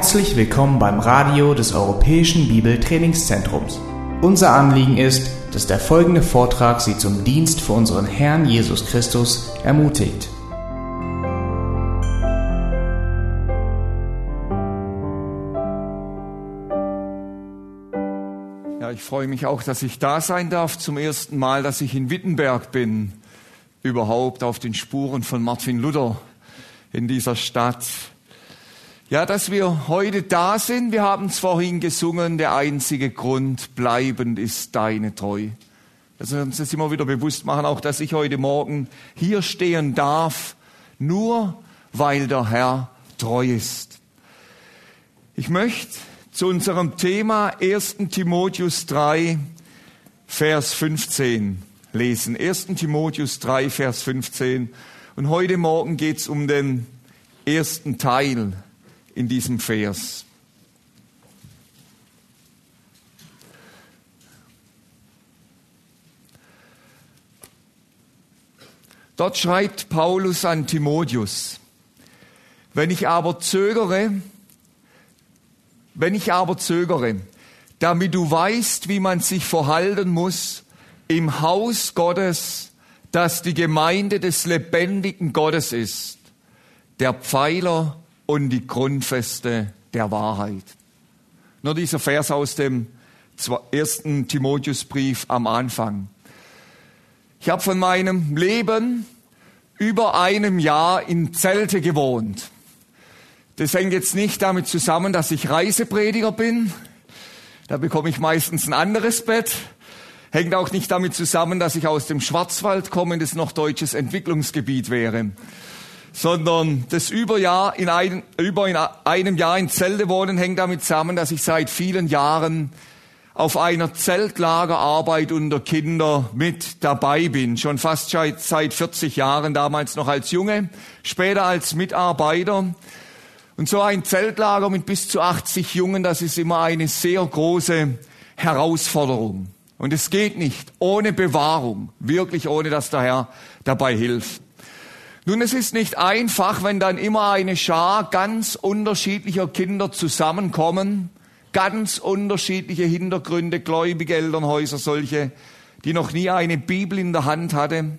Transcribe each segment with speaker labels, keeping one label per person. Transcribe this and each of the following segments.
Speaker 1: Herzlich willkommen beim Radio des Europäischen Bibeltrainingszentrums. Unser Anliegen ist, dass der folgende Vortrag Sie zum Dienst für unseren Herrn Jesus Christus ermutigt.
Speaker 2: Ja, ich freue mich auch, dass ich da sein darf. Zum ersten Mal, dass ich in Wittenberg bin. Überhaupt auf den Spuren von Martin Luther in dieser Stadt. Ja, dass wir heute da sind, wir haben es vorhin gesungen, der einzige Grund bleibend ist deine Treu. Dass wir uns das immer wieder bewusst machen, auch dass ich heute Morgen hier stehen darf, nur weil der Herr treu ist. Ich möchte zu unserem Thema 1. Timotheus 3, Vers 15 lesen. 1. Timotheus 3, Vers 15. Und heute Morgen geht es um den ersten Teil in diesem Vers. Dort schreibt Paulus an Timotheus, wenn ich aber zögere, wenn ich aber zögere, damit du weißt, wie man sich verhalten muss im Haus Gottes, das die Gemeinde des lebendigen Gottes ist, der Pfeiler und die Grundfeste der Wahrheit. Nur dieser Vers aus dem ersten Timotheusbrief am Anfang. Ich habe von meinem Leben über einem Jahr in Zelte gewohnt. Das hängt jetzt nicht damit zusammen, dass ich Reiseprediger bin. Da bekomme ich meistens ein anderes Bett. Hängt auch nicht damit zusammen, dass ich aus dem Schwarzwald komme es noch deutsches Entwicklungsgebiet wäre sondern das Überjahr in ein, über in einem Jahr in Zelte wohnen hängt damit zusammen, dass ich seit vielen Jahren auf einer Zeltlagerarbeit unter Kinder mit dabei bin. Schon fast seit 40 Jahren, damals noch als Junge, später als Mitarbeiter. Und so ein Zeltlager mit bis zu 80 Jungen, das ist immer eine sehr große Herausforderung. Und es geht nicht ohne Bewahrung, wirklich ohne dass der Herr dabei hilft. Nun, es ist nicht einfach, wenn dann immer eine Schar ganz unterschiedlicher Kinder zusammenkommen, ganz unterschiedliche Hintergründe, gläubige Elternhäuser, solche, die noch nie eine Bibel in der Hand hatte.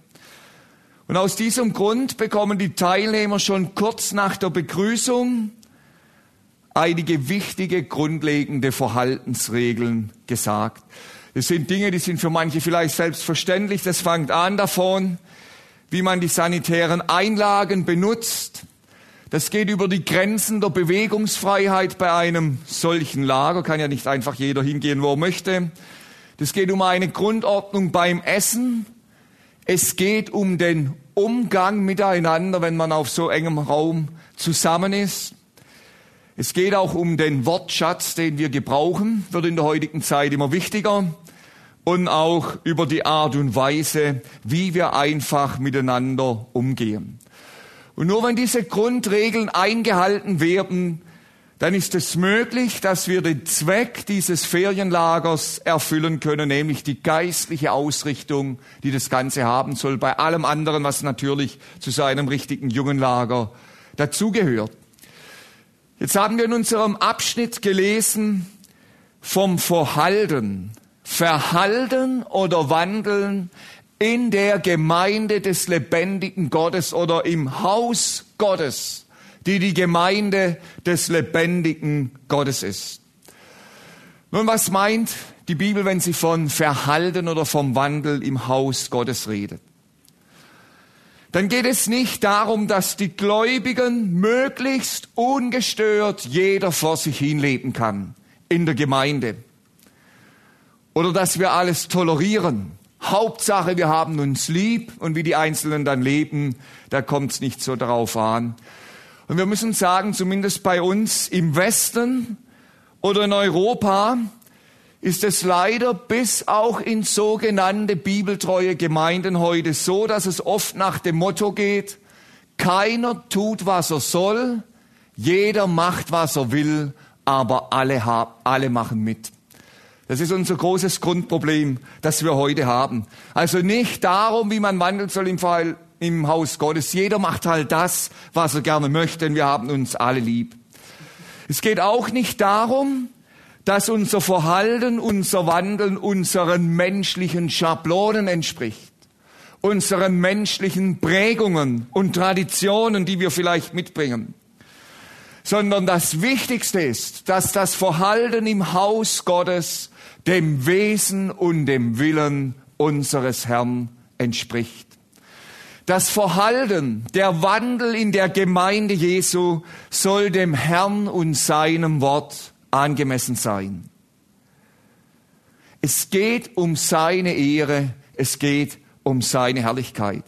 Speaker 2: Und aus diesem Grund bekommen die Teilnehmer schon kurz nach der Begrüßung einige wichtige, grundlegende Verhaltensregeln gesagt. Das sind Dinge, die sind für manche vielleicht selbstverständlich. Das fängt an davon, wie man die sanitären Einlagen benutzt. Das geht über die Grenzen der Bewegungsfreiheit bei einem solchen Lager. Kann ja nicht einfach jeder hingehen, wo er möchte. Das geht um eine Grundordnung beim Essen. Es geht um den Umgang miteinander, wenn man auf so engem Raum zusammen ist. Es geht auch um den Wortschatz, den wir gebrauchen, wird in der heutigen Zeit immer wichtiger und auch über die Art und Weise, wie wir einfach miteinander umgehen. Und nur wenn diese Grundregeln eingehalten werden, dann ist es möglich, dass wir den Zweck dieses Ferienlagers erfüllen können, nämlich die geistliche Ausrichtung, die das Ganze haben soll, bei allem anderen, was natürlich zu seinem richtigen Jungenlager dazugehört. Jetzt haben wir in unserem Abschnitt gelesen vom Verhalten verhalten oder wandeln in der Gemeinde des lebendigen Gottes oder im Haus Gottes, die die Gemeinde des lebendigen Gottes ist. Nun, was meint die Bibel, wenn sie von Verhalten oder vom Wandel im Haus Gottes redet? Dann geht es nicht darum, dass die Gläubigen möglichst ungestört jeder vor sich hinleben kann in der Gemeinde oder dass wir alles tolerieren. Hauptsache, wir haben uns lieb und wie die Einzelnen dann leben, da kommt es nicht so darauf an. Und wir müssen sagen, zumindest bei uns im Westen oder in Europa ist es leider bis auch in sogenannte bibeltreue Gemeinden heute so, dass es oft nach dem Motto geht, keiner tut, was er soll, jeder macht, was er will, aber alle, alle machen mit. Das ist unser großes Grundproblem, das wir heute haben. Also nicht darum, wie man wandeln soll im, Fall, im Haus Gottes. Jeder macht halt das, was er gerne möchte, und wir haben uns alle lieb. Es geht auch nicht darum, dass unser Verhalten, unser Wandeln unseren menschlichen Schablonen entspricht, unseren menschlichen Prägungen und Traditionen, die wir vielleicht mitbringen, sondern das Wichtigste ist, dass das Verhalten im Haus Gottes dem Wesen und dem Willen unseres Herrn entspricht. Das Verhalten, der Wandel in der Gemeinde Jesu soll dem Herrn und seinem Wort angemessen sein. Es geht um seine Ehre, es geht um seine Herrlichkeit.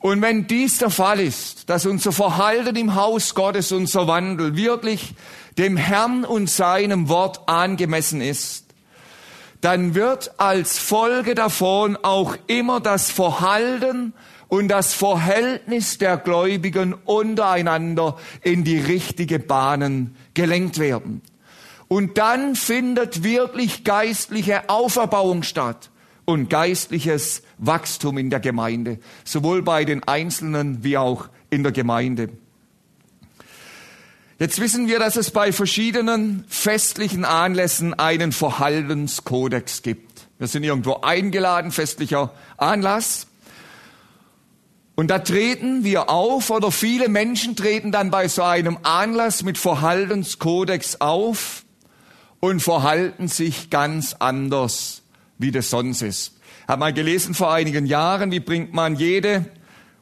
Speaker 2: Und wenn dies der Fall ist, dass unser Verhalten im Haus Gottes, unser Wandel wirklich dem Herrn und seinem Wort angemessen ist, dann wird als Folge davon auch immer das Verhalten und das Verhältnis der Gläubigen untereinander in die richtige Bahnen gelenkt werden. Und dann findet wirklich geistliche Auferbauung statt und geistliches Wachstum in der Gemeinde, sowohl bei den Einzelnen wie auch in der Gemeinde. Jetzt wissen wir, dass es bei verschiedenen festlichen Anlässen einen Verhaltenskodex gibt. Wir sind irgendwo eingeladen, festlicher Anlass. Und da treten wir auf oder viele Menschen treten dann bei so einem Anlass mit Verhaltenskodex auf und verhalten sich ganz anders, wie das sonst ist. Habe mal gelesen vor einigen Jahren, wie bringt man jede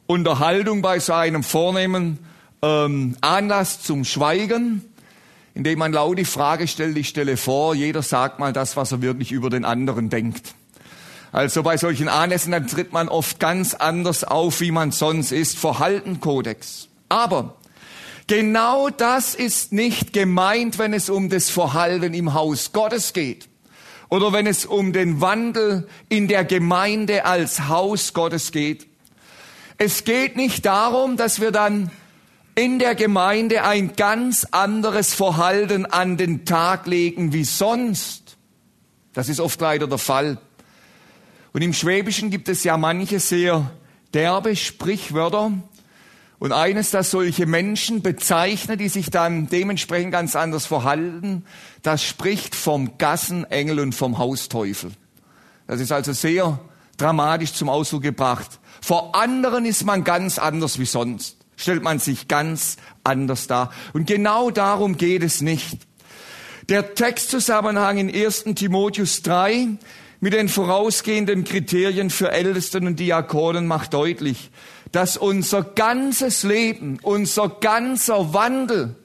Speaker 2: Unterhaltung bei so einem vornehmen ähm, Anlass zum Schweigen, indem man laut die Frage stellt, ich stelle vor, jeder sagt mal das, was er wirklich über den anderen denkt. Also bei solchen Anlässen, dann tritt man oft ganz anders auf, wie man sonst ist. Verhaltenkodex. Aber genau das ist nicht gemeint, wenn es um das Verhalten im Haus Gottes geht. Oder wenn es um den Wandel in der Gemeinde als Haus Gottes geht. Es geht nicht darum, dass wir dann in der Gemeinde ein ganz anderes Verhalten an den Tag legen wie sonst. Das ist oft leider der Fall. Und im Schwäbischen gibt es ja manche sehr derbe Sprichwörter. Und eines, das solche Menschen bezeichnet, die sich dann dementsprechend ganz anders verhalten, das spricht vom Gassenengel und vom Hausteufel. Das ist also sehr dramatisch zum Ausdruck gebracht. Vor anderen ist man ganz anders wie sonst. Stellt man sich ganz anders dar. Und genau darum geht es nicht. Der Textzusammenhang in 1. Timotheus 3 mit den vorausgehenden Kriterien für Ältesten und Diakonen macht deutlich, dass unser ganzes Leben, unser ganzer Wandel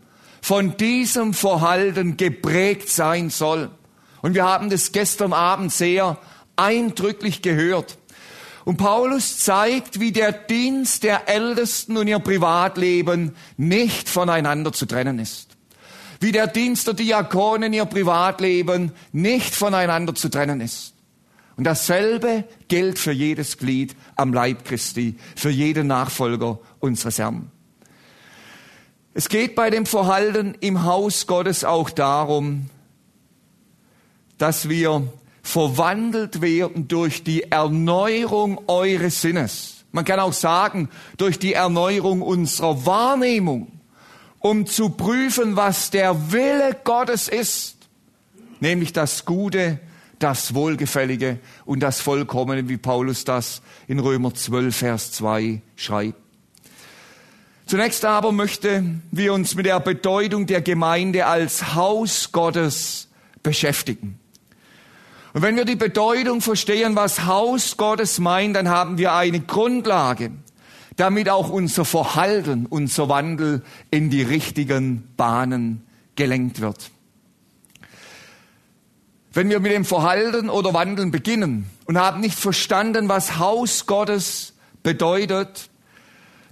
Speaker 2: von diesem Verhalten geprägt sein soll. Und wir haben das gestern Abend sehr eindrücklich gehört. Und Paulus zeigt, wie der Dienst der Ältesten und ihr Privatleben nicht voneinander zu trennen ist. Wie der Dienst der Diakonen ihr Privatleben nicht voneinander zu trennen ist. Und dasselbe gilt für jedes Glied am Leib Christi, für jeden Nachfolger unseres Herrn. Es geht bei dem Verhalten im Haus Gottes auch darum, dass wir verwandelt werden durch die Erneuerung eures Sinnes. Man kann auch sagen, durch die Erneuerung unserer Wahrnehmung, um zu prüfen, was der Wille Gottes ist, nämlich das Gute, das Wohlgefällige und das Vollkommene, wie Paulus das in Römer 12, Vers 2 schreibt. Zunächst aber möchten wir uns mit der Bedeutung der Gemeinde als Haus Gottes beschäftigen. Und wenn wir die Bedeutung verstehen, was Haus Gottes meint, dann haben wir eine Grundlage, damit auch unser Verhalten, unser Wandel in die richtigen Bahnen gelenkt wird. Wenn wir mit dem Verhalten oder Wandeln beginnen und haben nicht verstanden, was Haus Gottes bedeutet,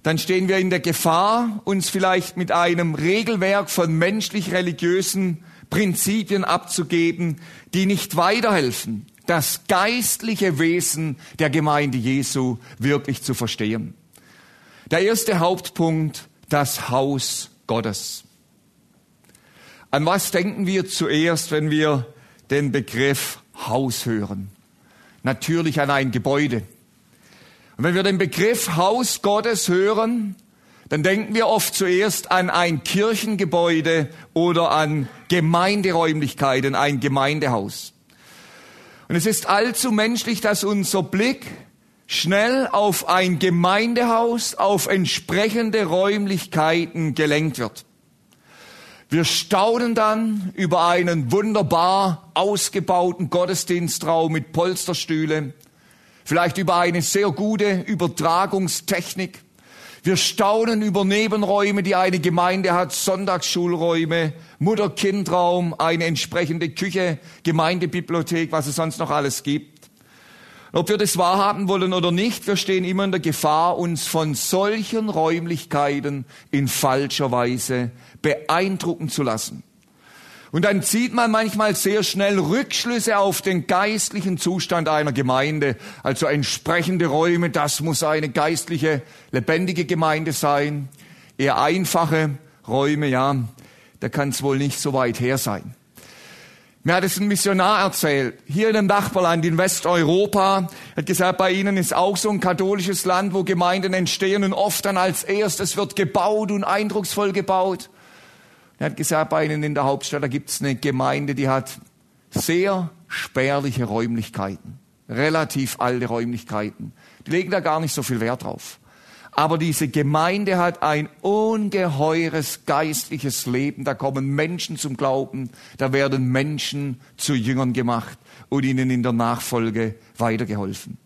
Speaker 2: dann stehen wir in der Gefahr, uns vielleicht mit einem Regelwerk von menschlich-religiösen Prinzipien abzugeben, die nicht weiterhelfen, das geistliche Wesen der Gemeinde Jesu wirklich zu verstehen. Der erste Hauptpunkt, das Haus Gottes. An was denken wir zuerst, wenn wir den Begriff Haus hören. Natürlich an ein Gebäude. Und wenn wir den Begriff Haus Gottes hören, dann denken wir oft zuerst an ein Kirchengebäude oder an Gemeinderäumlichkeiten, ein Gemeindehaus. Und es ist allzu menschlich, dass unser Blick schnell auf ein Gemeindehaus, auf entsprechende Räumlichkeiten gelenkt wird. Wir staunen dann über einen wunderbar ausgebauten Gottesdienstraum mit Polsterstühle, vielleicht über eine sehr gute Übertragungstechnik. Wir staunen über Nebenräume, die eine Gemeinde hat, Sonntagsschulräume, Mutter-Kind-Raum, eine entsprechende Küche, Gemeindebibliothek, was es sonst noch alles gibt. Ob wir das wahrhaben wollen oder nicht, wir stehen immer in der Gefahr, uns von solchen Räumlichkeiten in falscher Weise beeindrucken zu lassen. Und dann zieht man manchmal sehr schnell Rückschlüsse auf den geistlichen Zustand einer Gemeinde. Also entsprechende Räume, das muss eine geistliche, lebendige Gemeinde sein. Eher einfache Räume, ja, da kann es wohl nicht so weit her sein. Mir hat es ein Missionar erzählt, hier in einem Nachbarland in Westeuropa, hat gesagt, bei ihnen ist auch so ein katholisches Land, wo Gemeinden entstehen und oft dann als erstes wird gebaut und eindrucksvoll gebaut. Er hat gesagt, bei Ihnen in der Hauptstadt, da gibt es eine Gemeinde, die hat sehr spärliche Räumlichkeiten, relativ alte Räumlichkeiten. Die legen da gar nicht so viel Wert drauf. Aber diese Gemeinde hat ein ungeheures geistliches Leben. Da kommen Menschen zum Glauben, da werden Menschen zu Jüngern gemacht und ihnen in der Nachfolge weitergeholfen.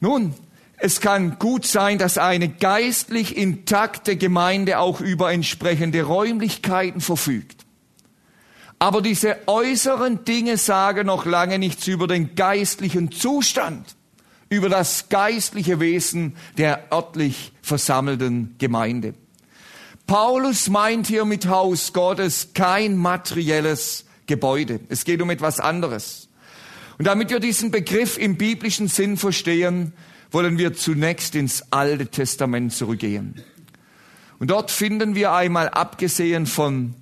Speaker 2: Nun, es kann gut sein, dass eine geistlich intakte Gemeinde auch über entsprechende Räumlichkeiten verfügt. Aber diese äußeren Dinge sagen noch lange nichts über den geistlichen Zustand, über das geistliche Wesen der örtlich versammelten Gemeinde. Paulus meint hier mit Haus Gottes kein materielles Gebäude. Es geht um etwas anderes. Und damit wir diesen Begriff im biblischen Sinn verstehen, wollen wir zunächst ins Alte Testament zurückgehen. Und dort finden wir einmal, abgesehen von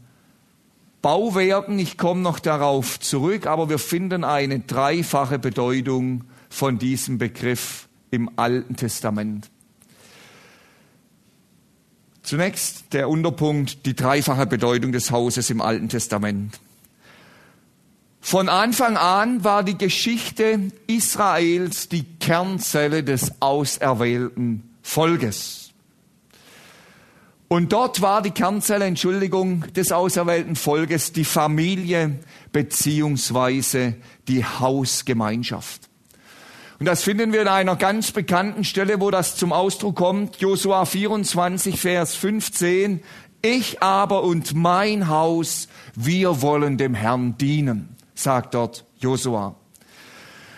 Speaker 2: Bauwerken, ich komme noch darauf zurück, aber wir finden eine dreifache Bedeutung von diesem Begriff im Alten Testament. Zunächst der Unterpunkt, die dreifache Bedeutung des Hauses im Alten Testament. Von Anfang an war die Geschichte Israels die Kernzelle des auserwählten Volkes. Und dort war die Kernzelle, Entschuldigung, des auserwählten Volkes die Familie beziehungsweise die Hausgemeinschaft. Und das finden wir in einer ganz bekannten Stelle, wo das zum Ausdruck kommt. Josua 24, Vers 15. Ich aber und mein Haus, wir wollen dem Herrn dienen sagt dort Josua.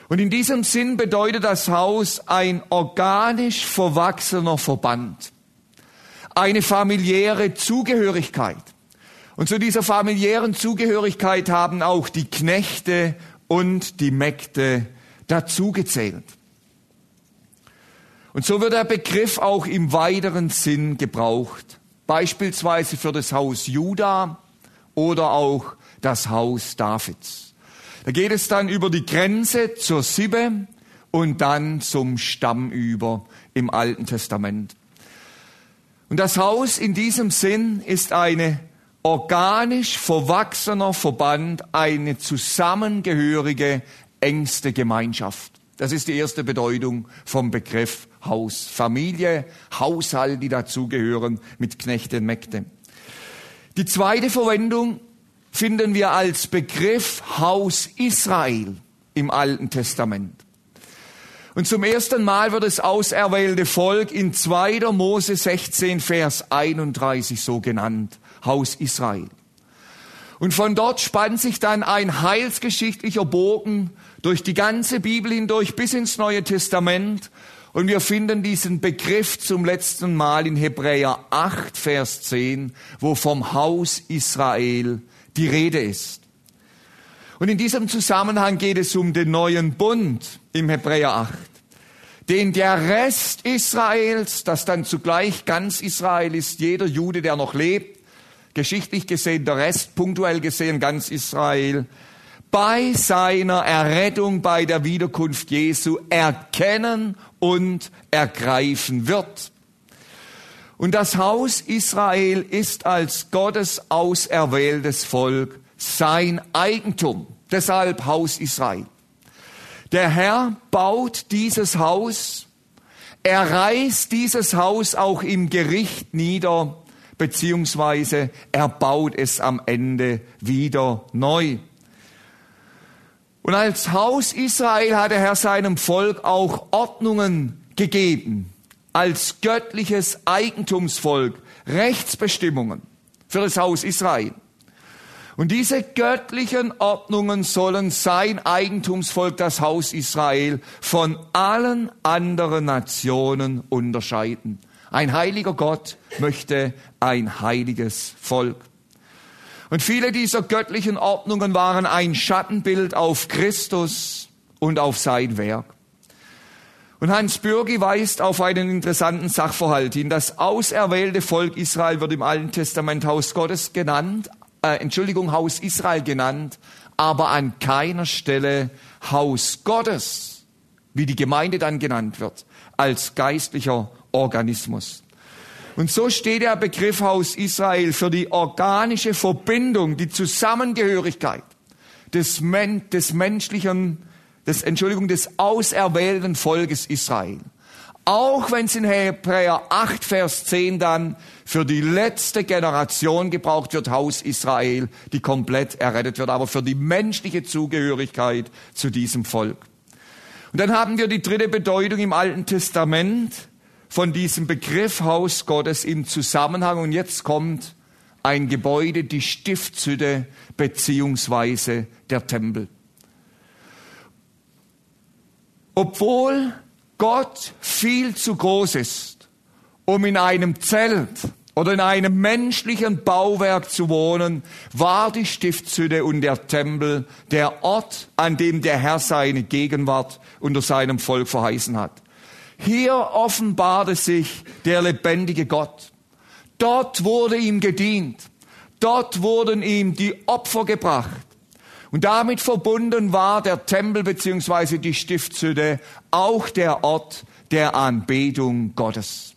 Speaker 2: Und in diesem Sinn bedeutet das Haus ein organisch verwachsener Verband, eine familiäre Zugehörigkeit. Und zu dieser familiären Zugehörigkeit haben auch die Knechte und die Mägde dazugezählt. Und so wird der Begriff auch im weiteren Sinn gebraucht, beispielsweise für das Haus Juda oder auch das Haus Davids. Da geht es dann über die Grenze zur Sibbe und dann zum Stamm über im Alten Testament. Und das Haus in diesem Sinn ist eine organisch verwachsener Verband, eine zusammengehörige, engste Gemeinschaft. Das ist die erste Bedeutung vom Begriff Haus. Familie, Haushalt, die dazugehören mit Knechte und Mägde. Die zweite Verwendung finden wir als Begriff Haus Israel im Alten Testament. Und zum ersten Mal wird das auserwählte Volk in 2. Mose 16, Vers 31 so genannt. Haus Israel. Und von dort spannt sich dann ein heilsgeschichtlicher Bogen durch die ganze Bibel hindurch bis ins Neue Testament. Und wir finden diesen Begriff zum letzten Mal in Hebräer 8, Vers 10, wo vom Haus Israel die Rede ist. Und in diesem Zusammenhang geht es um den neuen Bund im Hebräer 8, den der Rest Israels, das dann zugleich ganz Israel ist, jeder Jude, der noch lebt, geschichtlich gesehen der Rest, punktuell gesehen ganz Israel, bei seiner Errettung, bei der Wiederkunft Jesu erkennen und ergreifen wird. Und das Haus Israel ist als Gottes auserwähltes Volk sein Eigentum. Deshalb Haus Israel. Der Herr baut dieses Haus, er reißt dieses Haus auch im Gericht nieder, beziehungsweise er baut es am Ende wieder neu. Und als Haus Israel hat der Herr seinem Volk auch Ordnungen gegeben, als göttliches Eigentumsvolk, Rechtsbestimmungen für das Haus Israel. Und diese göttlichen Ordnungen sollen sein Eigentumsvolk, das Haus Israel, von allen anderen Nationen unterscheiden. Ein heiliger Gott möchte ein heiliges Volk. Und viele dieser göttlichen Ordnungen waren ein Schattenbild auf Christus und auf sein Werk. Und Hans Bürgi weist auf einen interessanten Sachverhalt hin. Das auserwählte Volk Israel wird im Alten Testament Haus Gottes genannt, äh, Entschuldigung, Haus Israel genannt, aber an keiner Stelle Haus Gottes, wie die Gemeinde dann genannt wird, als geistlicher Organismus. Und so steht der Begriff Haus Israel für die organische Verbindung, die Zusammengehörigkeit des, Men des menschlichen, des, Entschuldigung, des auserwählten Volkes Israel. Auch wenn es in Hebräer 8, Vers 10 dann für die letzte Generation gebraucht wird, Haus Israel, die komplett errettet wird, aber für die menschliche Zugehörigkeit zu diesem Volk. Und dann haben wir die dritte Bedeutung im Alten Testament von diesem Begriff Haus Gottes im Zusammenhang. Und jetzt kommt ein Gebäude, die Stiftshütte beziehungsweise der Tempel. Obwohl Gott viel zu groß ist, um in einem Zelt oder in einem menschlichen Bauwerk zu wohnen, war die Stiftshütte und der Tempel der Ort, an dem der Herr seine Gegenwart unter seinem Volk verheißen hat. Hier offenbarte sich der lebendige Gott. Dort wurde ihm gedient. Dort wurden ihm die Opfer gebracht. Und damit verbunden war der Tempel beziehungsweise die Stiftshütte auch der Ort der Anbetung Gottes.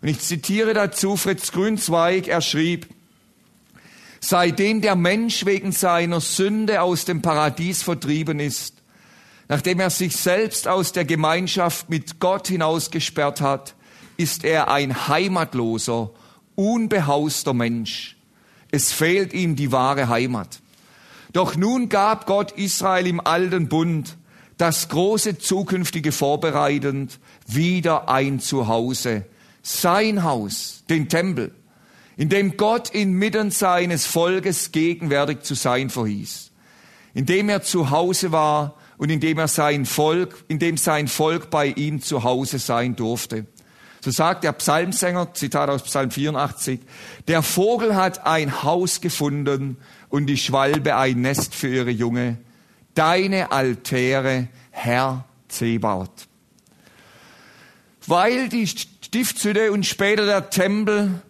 Speaker 2: Und ich zitiere dazu Fritz Grünzweig, er schrieb, seitdem der Mensch wegen seiner Sünde aus dem Paradies vertrieben ist, nachdem er sich selbst aus der Gemeinschaft mit Gott hinausgesperrt hat, ist er ein heimatloser, unbehauster Mensch. Es fehlt ihm die wahre Heimat. Doch nun gab Gott Israel im alten Bund das große zukünftige vorbereitend wieder ein Zuhause, sein Haus, den Tempel, in dem Gott inmitten seines Volkes gegenwärtig zu sein verhieß, in dem er zu Hause war und in dem er sein Volk, in dem sein Volk bei ihm zu Hause sein durfte. So sagt der Psalmsänger, Zitat aus Psalm 84, der Vogel hat ein Haus gefunden und die Schwalbe ein Nest für ihre Junge. Deine Altäre, Herr Zebaut. Weil die Stiftshütte und später der Tempel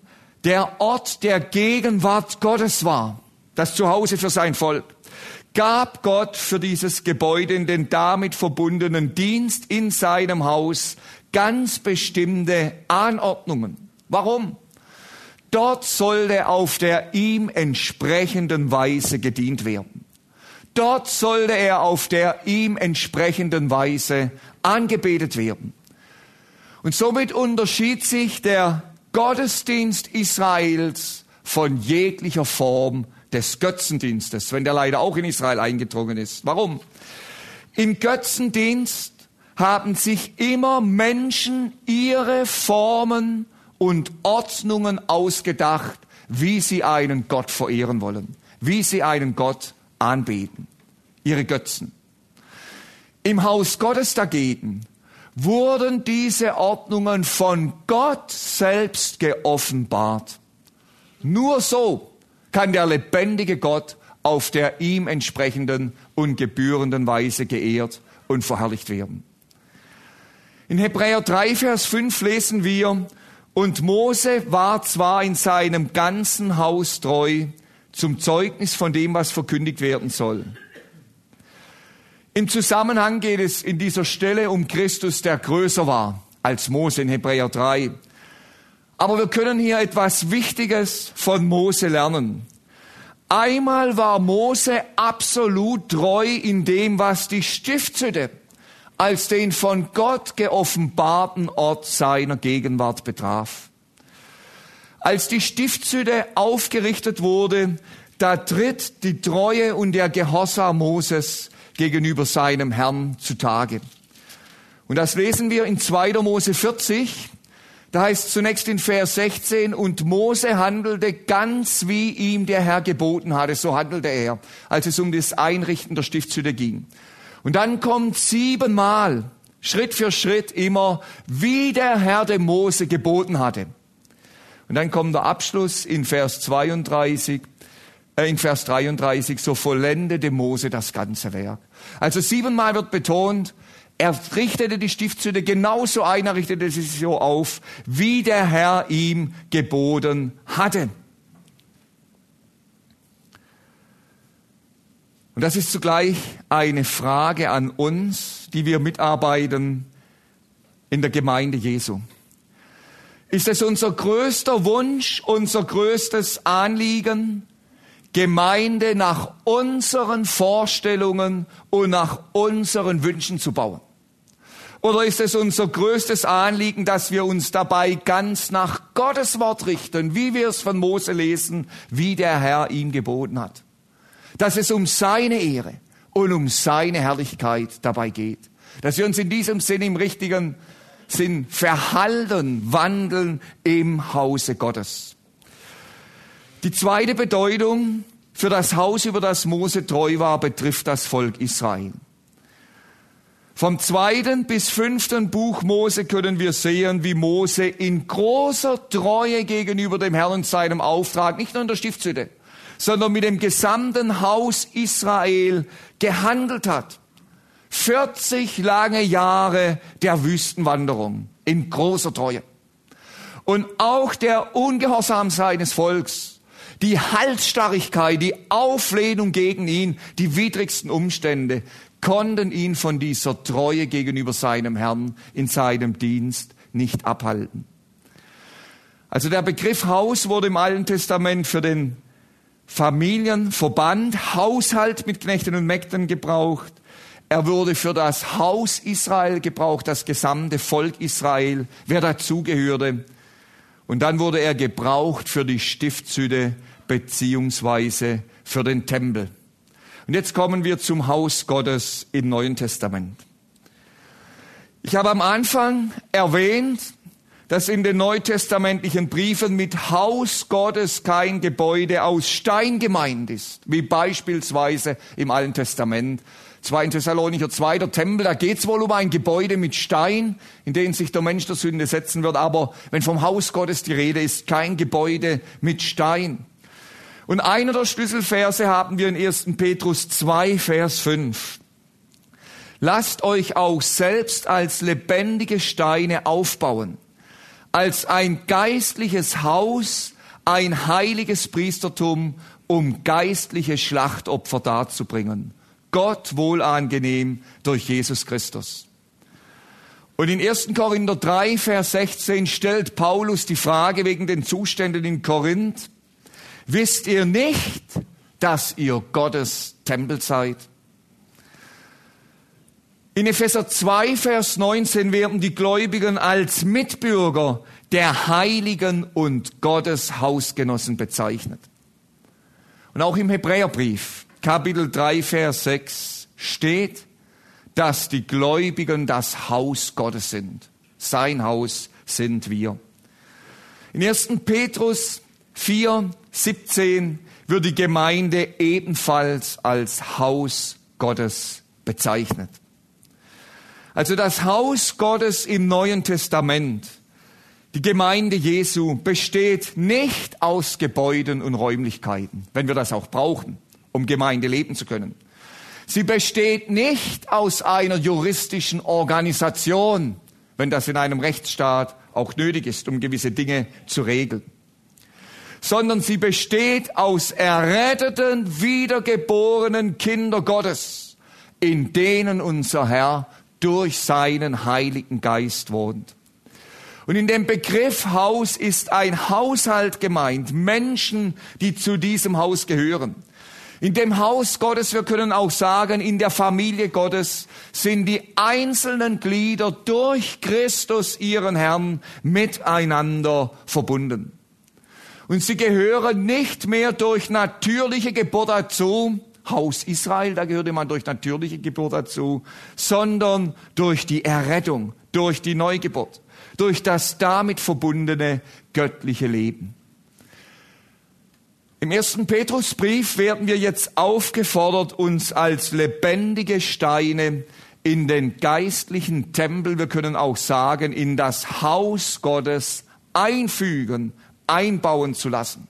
Speaker 2: der Ort der Gegenwart Gottes war, das Zuhause für sein Volk, gab Gott für dieses Gebäude in den damit verbundenen Dienst in seinem Haus ganz bestimmte Anordnungen. Warum? Dort sollte auf der ihm entsprechenden Weise gedient werden. Dort sollte er auf der ihm entsprechenden Weise angebetet werden. Und somit unterschied sich der Gottesdienst Israels von jeglicher Form des Götzendienstes, wenn der leider auch in Israel eingedrungen ist. Warum? Im Götzendienst haben sich immer Menschen ihre Formen und Ordnungen ausgedacht, wie sie einen Gott verehren wollen, wie sie einen Gott anbeten, ihre Götzen. Im Haus Gottes dagegen wurden diese Ordnungen von Gott selbst geoffenbart. Nur so kann der lebendige Gott auf der ihm entsprechenden und gebührenden Weise geehrt und verherrlicht werden. In Hebräer 3, Vers 5 lesen wir, und Mose war zwar in seinem ganzen Haus treu zum Zeugnis von dem, was verkündigt werden soll. Im Zusammenhang geht es in dieser Stelle um Christus, der größer war als Mose in Hebräer 3. Aber wir können hier etwas Wichtiges von Mose lernen. Einmal war Mose absolut treu in dem, was die Stiftshütte als den von Gott geoffenbarten Ort seiner Gegenwart betraf. Als die Stiftshütte aufgerichtet wurde, da tritt die Treue und der Gehorsam Moses gegenüber seinem Herrn zutage. Und das lesen wir in 2. Mose 40. Da heißt zunächst in Vers 16, und Mose handelte ganz wie ihm der Herr geboten hatte. So handelte er, als es um das Einrichten der Stiftshütte ging. Und dann kommt siebenmal, Schritt für Schritt immer, wie der Herr dem Mose geboten hatte. Und dann kommt der Abschluss in Vers 32, äh, in Vers 33, so vollendete Mose das ganze Werk. Also siebenmal wird betont, er richtete die Stiftshütte genauso ein, er richtete sie so auf, wie der Herr ihm geboten hatte. Und das ist zugleich eine Frage an uns, die wir mitarbeiten in der Gemeinde Jesu. Ist es unser größter Wunsch, unser größtes Anliegen, Gemeinde nach unseren Vorstellungen und nach unseren Wünschen zu bauen? Oder ist es unser größtes Anliegen, dass wir uns dabei ganz nach Gottes Wort richten, wie wir es von Mose lesen, wie der Herr ihm geboten hat? Dass es um seine Ehre und um seine Herrlichkeit dabei geht. Dass wir uns in diesem Sinn im richtigen Sinn verhalten, wandeln im Hause Gottes. Die zweite Bedeutung für das Haus, über das Mose treu war, betrifft das Volk Israel. Vom zweiten bis fünften Buch Mose können wir sehen, wie Mose in großer Treue gegenüber dem Herrn und seinem Auftrag, nicht nur in der Stiftshütte, sondern mit dem gesamten Haus Israel gehandelt hat. 40 lange Jahre der Wüstenwanderung in großer Treue. Und auch der Ungehorsam seines Volks, die Halsstarrigkeit, die Auflehnung gegen ihn, die widrigsten Umstände konnten ihn von dieser Treue gegenüber seinem Herrn in seinem Dienst nicht abhalten. Also der Begriff Haus wurde im Alten Testament für den Familienverband, Haushalt mit Knechten und Mägden gebraucht. Er wurde für das Haus Israel gebraucht, das gesamte Volk Israel, wer dazugehörte. Und dann wurde er gebraucht für die Stiftshütte beziehungsweise für den Tempel. Und jetzt kommen wir zum Haus Gottes im Neuen Testament. Ich habe am Anfang erwähnt, dass in den neutestamentlichen Briefen mit Haus Gottes kein Gebäude aus Stein gemeint ist, wie beispielsweise im Alten Testament. 2. Thessalonicher 2. Tempel, da geht es wohl um ein Gebäude mit Stein, in den sich der Mensch der Sünde setzen wird, aber wenn vom Haus Gottes die Rede ist, kein Gebäude mit Stein. Und einer der Schlüsselverse haben wir in 1. Petrus 2, Vers 5. Lasst euch auch selbst als lebendige Steine aufbauen, als ein geistliches Haus, ein heiliges Priestertum, um geistliche Schlachtopfer darzubringen. Gott wohlangenehm durch Jesus Christus. Und in 1. Korinther 3, Vers 16 stellt Paulus die Frage wegen den Zuständen in Korinth. Wisst ihr nicht, dass ihr Gottes Tempel seid? In Epheser 2, Vers 19 werden die Gläubigen als Mitbürger der Heiligen und Gottes Hausgenossen bezeichnet. Und auch im Hebräerbrief, Kapitel 3, Vers 6 steht, dass die Gläubigen das Haus Gottes sind. Sein Haus sind wir. In 1. Petrus 4, 17 wird die Gemeinde ebenfalls als Haus Gottes bezeichnet. Also das Haus Gottes im Neuen Testament, die Gemeinde Jesu, besteht nicht aus Gebäuden und Räumlichkeiten, wenn wir das auch brauchen, um Gemeinde leben zu können. Sie besteht nicht aus einer juristischen Organisation, wenn das in einem Rechtsstaat auch nötig ist, um gewisse Dinge zu regeln sondern sie besteht aus erretteten, wiedergeborenen Kinder Gottes, in denen unser Herr durch seinen Heiligen Geist wohnt. Und in dem Begriff Haus ist ein Haushalt gemeint, Menschen, die zu diesem Haus gehören. In dem Haus Gottes, wir können auch sagen, in der Familie Gottes sind die einzelnen Glieder durch Christus, ihren Herrn, miteinander verbunden. Und sie gehören nicht mehr durch natürliche Geburt dazu, Haus Israel, da gehörte man durch natürliche Geburt dazu, sondern durch die Errettung, durch die Neugeburt, durch das damit verbundene göttliche Leben. Im ersten Petrusbrief werden wir jetzt aufgefordert, uns als lebendige Steine in den geistlichen Tempel, wir können auch sagen, in das Haus Gottes einfügen, einbauen zu lassen.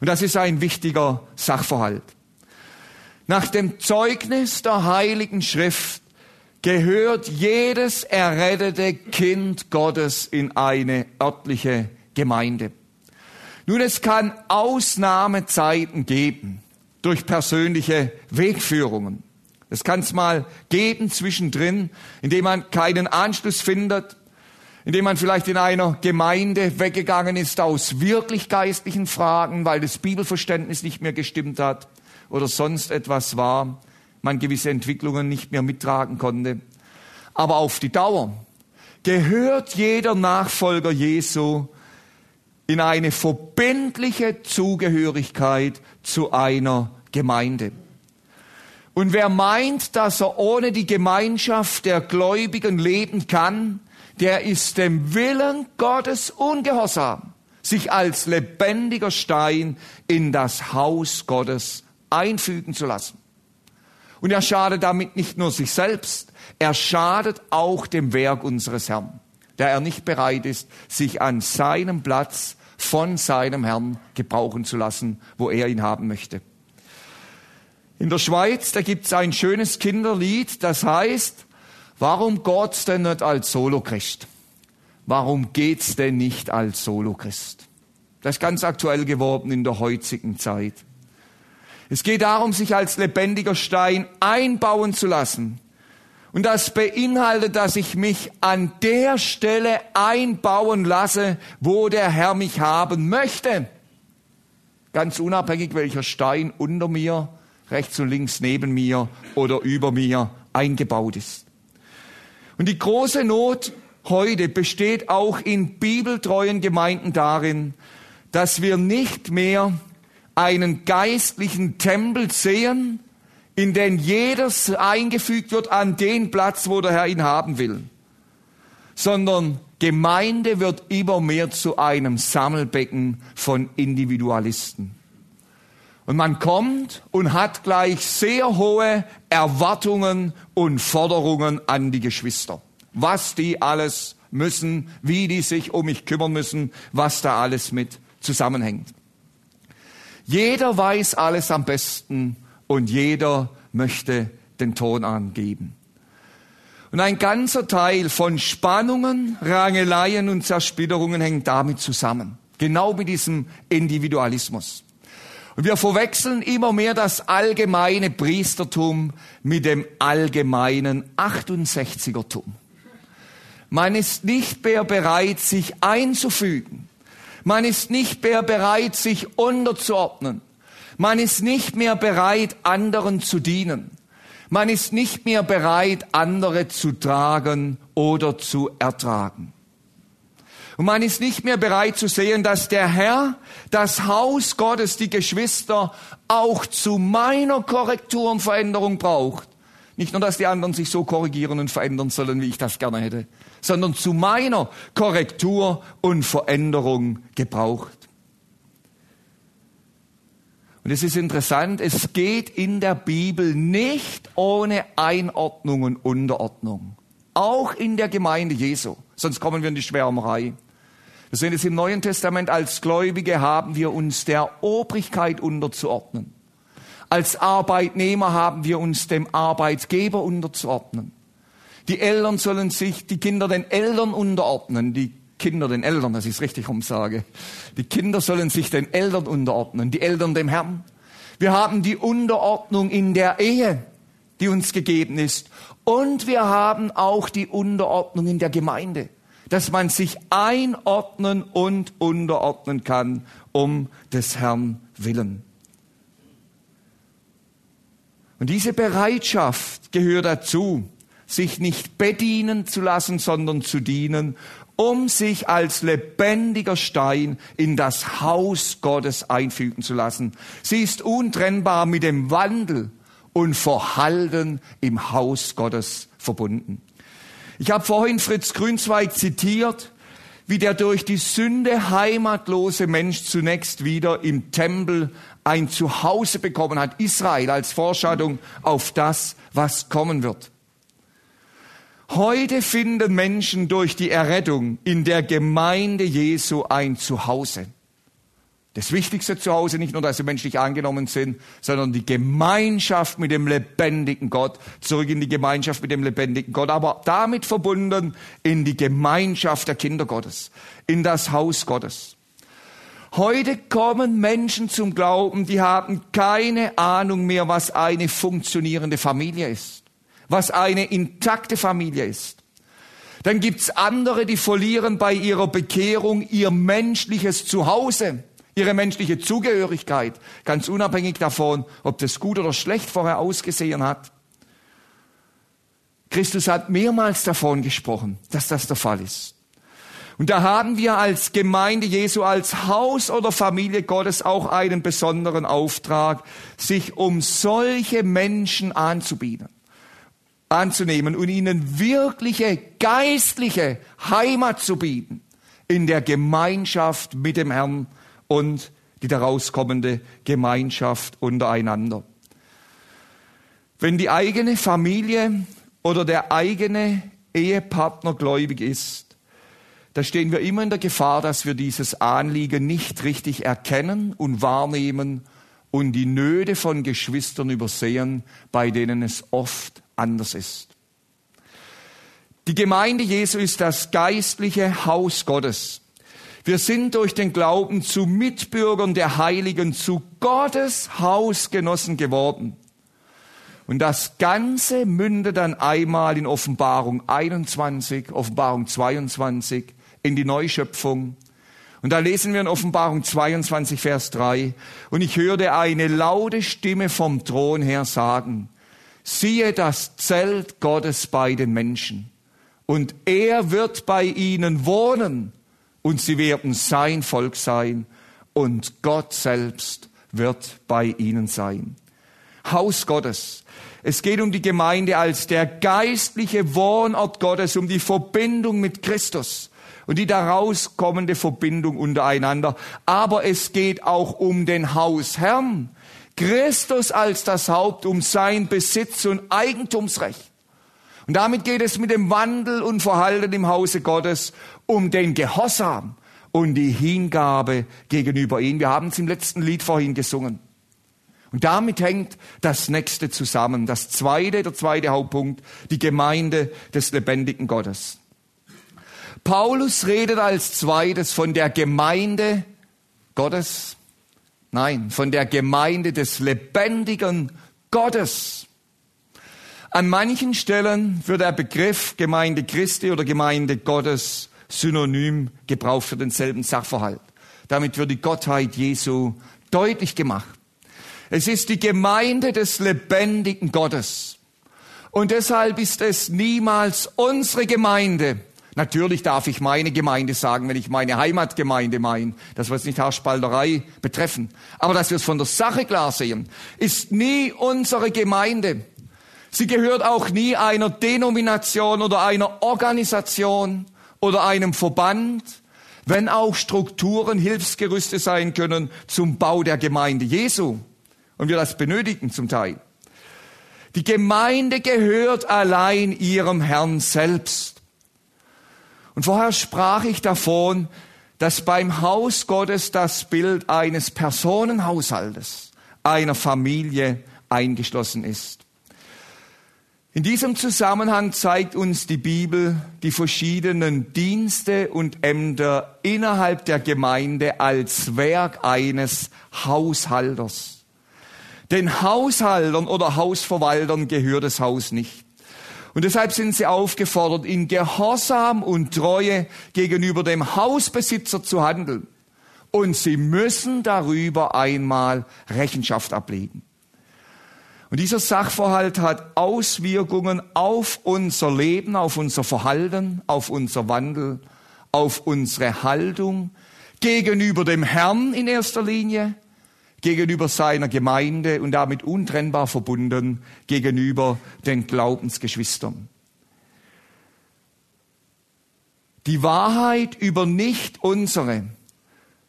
Speaker 2: Und das ist ein wichtiger Sachverhalt. Nach dem Zeugnis der Heiligen Schrift gehört jedes errettete Kind Gottes in eine örtliche Gemeinde. Nun, es kann Ausnahmezeiten geben durch persönliche Wegführungen. Es kann es mal geben zwischendrin, indem man keinen Anschluss findet, indem man vielleicht in einer Gemeinde weggegangen ist aus wirklich geistlichen Fragen, weil das Bibelverständnis nicht mehr gestimmt hat oder sonst etwas war, man gewisse Entwicklungen nicht mehr mittragen konnte. Aber auf die Dauer gehört jeder Nachfolger Jesu in eine verbindliche Zugehörigkeit zu einer Gemeinde. Und wer meint, dass er ohne die Gemeinschaft der Gläubigen leben kann, der ist dem Willen Gottes ungehorsam, sich als lebendiger Stein in das Haus Gottes einfügen zu lassen. Und er schadet damit nicht nur sich selbst, er schadet auch dem Werk unseres Herrn, der er nicht bereit ist, sich an seinem Platz von seinem Herrn gebrauchen zu lassen, wo er ihn haben möchte. In der Schweiz, da gibt's ein schönes Kinderlied, das heißt, warum Gott denn nicht als Solo-Christ? Warum geht's denn nicht als Solo-Christ? Das ist ganz aktuell geworden in der heutigen Zeit. Es geht darum, sich als lebendiger Stein einbauen zu lassen, und das beinhaltet, dass ich mich an der Stelle einbauen lasse, wo der Herr mich haben möchte. Ganz unabhängig, welcher Stein unter mir, rechts und links neben mir oder über mir eingebaut ist. Und die große Not heute besteht auch in bibeltreuen Gemeinden darin, dass wir nicht mehr einen geistlichen Tempel sehen, in den jedes eingefügt wird an den Platz, wo der Herr ihn haben will, sondern Gemeinde wird immer mehr zu einem Sammelbecken von Individualisten. Und man kommt und hat gleich sehr hohe Erwartungen und Forderungen an die Geschwister. Was die alles müssen, wie die sich um mich kümmern müssen, was da alles mit zusammenhängt. Jeder weiß alles am besten und jeder möchte den Ton angeben. Und ein ganzer Teil von Spannungen, Rangeleien und Zersplitterungen hängt damit zusammen. Genau mit diesem Individualismus. Und wir verwechseln immer mehr das allgemeine Priestertum mit dem allgemeinen 68ertum. Man ist nicht mehr bereit, sich einzufügen. Man ist nicht mehr bereit, sich unterzuordnen. Man ist nicht mehr bereit, anderen zu dienen. Man ist nicht mehr bereit, andere zu tragen oder zu ertragen. Und man ist nicht mehr bereit zu sehen, dass der Herr das Haus Gottes, die Geschwister, auch zu meiner Korrektur und Veränderung braucht. Nicht nur, dass die anderen sich so korrigieren und verändern sollen, wie ich das gerne hätte, sondern zu meiner Korrektur und Veränderung gebraucht. Und es ist interessant, es geht in der Bibel nicht ohne Einordnung und Unterordnung. Auch in der Gemeinde Jesu. Sonst kommen wir in die Schwärmerei. Wir sehen es im Neuen Testament, als Gläubige haben wir uns der Obrigkeit unterzuordnen. Als Arbeitnehmer haben wir uns dem Arbeitgeber unterzuordnen. Die Eltern sollen sich, die Kinder den Eltern unterordnen, die Kinder den Eltern, dass ich es richtig umsage. Die Kinder sollen sich den Eltern unterordnen, die Eltern dem Herrn. Wir haben die Unterordnung in der Ehe, die uns gegeben ist. Und wir haben auch die Unterordnung in der Gemeinde. dass man sich einordnen und unterordnen kann um des Herrn willen. Und diese Bereitschaft gehört dazu, sich nicht bedienen zu lassen, sondern zu dienen, um sich als lebendiger Stein in das Haus Gottes einfügen zu lassen. Sie ist untrennbar mit dem Wandel und Verhalten im Haus Gottes verbunden. Ich habe vorhin Fritz Grünzweig zitiert, wie der durch die Sünde heimatlose Mensch zunächst wieder im Tempel ein Zuhause bekommen hat, Israel als Vorschattung auf das, was kommen wird. Heute finden Menschen durch die Errettung in der Gemeinde Jesu ein Zuhause. Das wichtigste Zuhause, nicht nur, dass sie menschlich angenommen sind, sondern die Gemeinschaft mit dem lebendigen Gott, zurück in die Gemeinschaft mit dem lebendigen Gott, aber damit verbunden in die Gemeinschaft der Kinder Gottes, in das Haus Gottes. Heute kommen Menschen zum Glauben, die haben keine Ahnung mehr, was eine funktionierende Familie ist was eine intakte Familie ist. Dann gibt's andere, die verlieren bei ihrer Bekehrung ihr menschliches Zuhause, ihre menschliche Zugehörigkeit, ganz unabhängig davon, ob das gut oder schlecht vorher ausgesehen hat. Christus hat mehrmals davon gesprochen, dass das der Fall ist. Und da haben wir als Gemeinde Jesu, als Haus oder Familie Gottes auch einen besonderen Auftrag, sich um solche Menschen anzubieten anzunehmen und ihnen wirkliche geistliche Heimat zu bieten in der Gemeinschaft mit dem Herrn und die daraus kommende Gemeinschaft untereinander. Wenn die eigene Familie oder der eigene Ehepartner gläubig ist, da stehen wir immer in der Gefahr, dass wir dieses Anliegen nicht richtig erkennen und wahrnehmen und die Nöte von Geschwistern übersehen, bei denen es oft anders ist. Die Gemeinde Jesu ist das geistliche Haus Gottes. Wir sind durch den Glauben zu Mitbürgern der Heiligen, zu Gottes Hausgenossen geworden. Und das Ganze mündet dann einmal in Offenbarung 21, Offenbarung 22, in die Neuschöpfung. Und da lesen wir in Offenbarung 22, Vers 3, und ich hörte eine laute Stimme vom Thron her sagen, siehe das Zelt Gottes bei den Menschen. Und er wird bei ihnen wohnen und sie werden sein Volk sein und Gott selbst wird bei ihnen sein. Haus Gottes. Es geht um die Gemeinde als der geistliche Wohnort Gottes, um die Verbindung mit Christus und die daraus kommende Verbindung untereinander. Aber es geht auch um den Hausherrn, Christus als das Haupt, um sein Besitz und Eigentumsrecht. Und damit geht es mit dem Wandel und Verhalten im Hause Gottes um den Gehorsam und die Hingabe gegenüber ihm. Wir haben es im letzten Lied vorhin gesungen. Und damit hängt das nächste zusammen. Das zweite, der zweite Hauptpunkt, die Gemeinde des lebendigen Gottes. Paulus redet als zweites von der Gemeinde Gottes Nein, von der Gemeinde des lebendigen Gottes. An manchen Stellen wird der Begriff Gemeinde Christi oder Gemeinde Gottes synonym gebraucht für denselben Sachverhalt. Damit wird die Gottheit Jesu deutlich gemacht. Es ist die Gemeinde des lebendigen Gottes. Und deshalb ist es niemals unsere Gemeinde, Natürlich darf ich meine Gemeinde sagen, wenn ich meine Heimatgemeinde meine. Das wird nicht Haarspalterei betreffen. Aber dass wir es von der Sache klar sehen, ist nie unsere Gemeinde. Sie gehört auch nie einer Denomination oder einer Organisation oder einem Verband, wenn auch Strukturen Hilfsgerüste sein können zum Bau der Gemeinde Jesu. Und wir das benötigen zum Teil. Die Gemeinde gehört allein ihrem Herrn selbst. Und vorher sprach ich davon, dass beim Haus Gottes das Bild eines Personenhaushaltes, einer Familie eingeschlossen ist. In diesem Zusammenhang zeigt uns die Bibel die verschiedenen Dienste und Ämter innerhalb der Gemeinde als Werk eines Haushalters. Den Haushaltern oder Hausverwaltern gehört das Haus nicht. Und deshalb sind sie aufgefordert, in Gehorsam und Treue gegenüber dem Hausbesitzer zu handeln. Und sie müssen darüber einmal Rechenschaft ablegen. Und dieser Sachverhalt hat Auswirkungen auf unser Leben, auf unser Verhalten, auf unser Wandel, auf unsere Haltung gegenüber dem Herrn in erster Linie, gegenüber seiner Gemeinde und damit untrennbar verbunden gegenüber den Glaubensgeschwistern. Die Wahrheit über nicht unsere,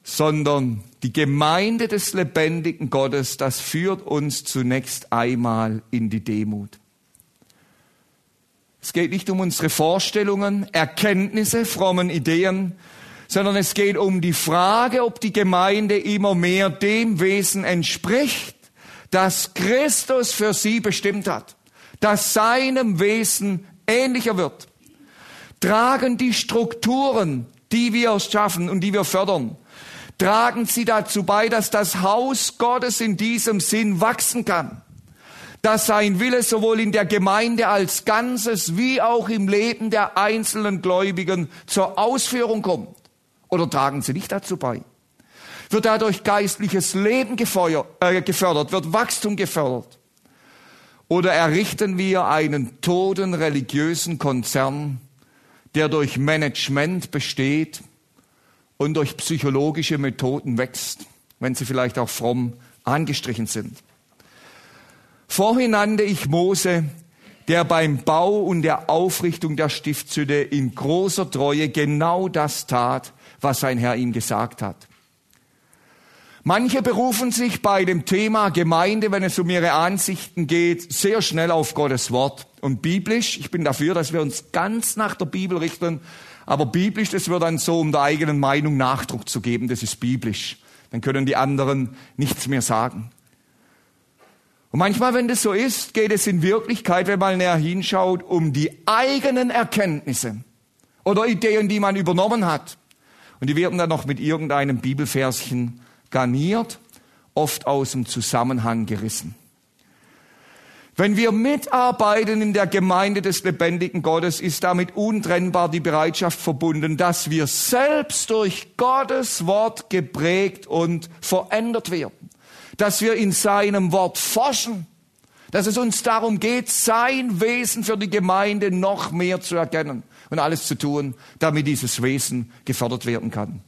Speaker 2: sondern die Gemeinde des lebendigen Gottes, das führt uns zunächst einmal in die Demut. Es geht nicht um unsere Vorstellungen, Erkenntnisse, frommen Ideen, sondern es geht um die Frage, ob die Gemeinde immer mehr dem Wesen entspricht, das Christus für sie bestimmt hat, das seinem Wesen ähnlicher wird. Tragen die Strukturen, die wir schaffen und die wir fördern, tragen sie dazu bei, dass das Haus Gottes in diesem Sinn wachsen kann. Dass sein Wille sowohl in der Gemeinde als Ganzes wie auch im Leben der einzelnen Gläubigen zur Ausführung kommt. Oder tragen sie nicht dazu bei? Wird dadurch geistliches Leben gefeuert, äh, gefördert, wird Wachstum gefördert? Oder errichten wir einen toten religiösen Konzern, der durch Management besteht, und durch psychologische Methoden wächst, wenn sie vielleicht auch fromm angestrichen sind. Vorhin nannte ich Mose, der beim Bau und der Aufrichtung der Stiftshütte in großer Treue genau das tat, was sein Herr ihm gesagt hat. Manche berufen sich bei dem Thema Gemeinde, wenn es um ihre Ansichten geht, sehr schnell auf Gottes Wort. Und biblisch, ich bin dafür, dass wir uns ganz nach der Bibel richten aber biblisch, das wird dann so, um der eigenen Meinung Nachdruck zu geben, das ist biblisch. Dann können die anderen nichts mehr sagen. Und manchmal, wenn das so ist, geht es in Wirklichkeit, wenn man näher hinschaut, um die eigenen Erkenntnisse oder Ideen, die man übernommen hat. Und die werden dann noch mit irgendeinem Bibelverschen garniert, oft aus dem Zusammenhang gerissen. Wenn wir mitarbeiten in der Gemeinde des lebendigen Gottes, ist damit untrennbar die Bereitschaft verbunden, dass wir selbst durch Gottes Wort geprägt und verändert werden. Dass wir in seinem Wort forschen. Dass es uns darum geht, sein Wesen für die Gemeinde noch mehr zu erkennen und alles zu tun, damit dieses Wesen gefördert werden kann.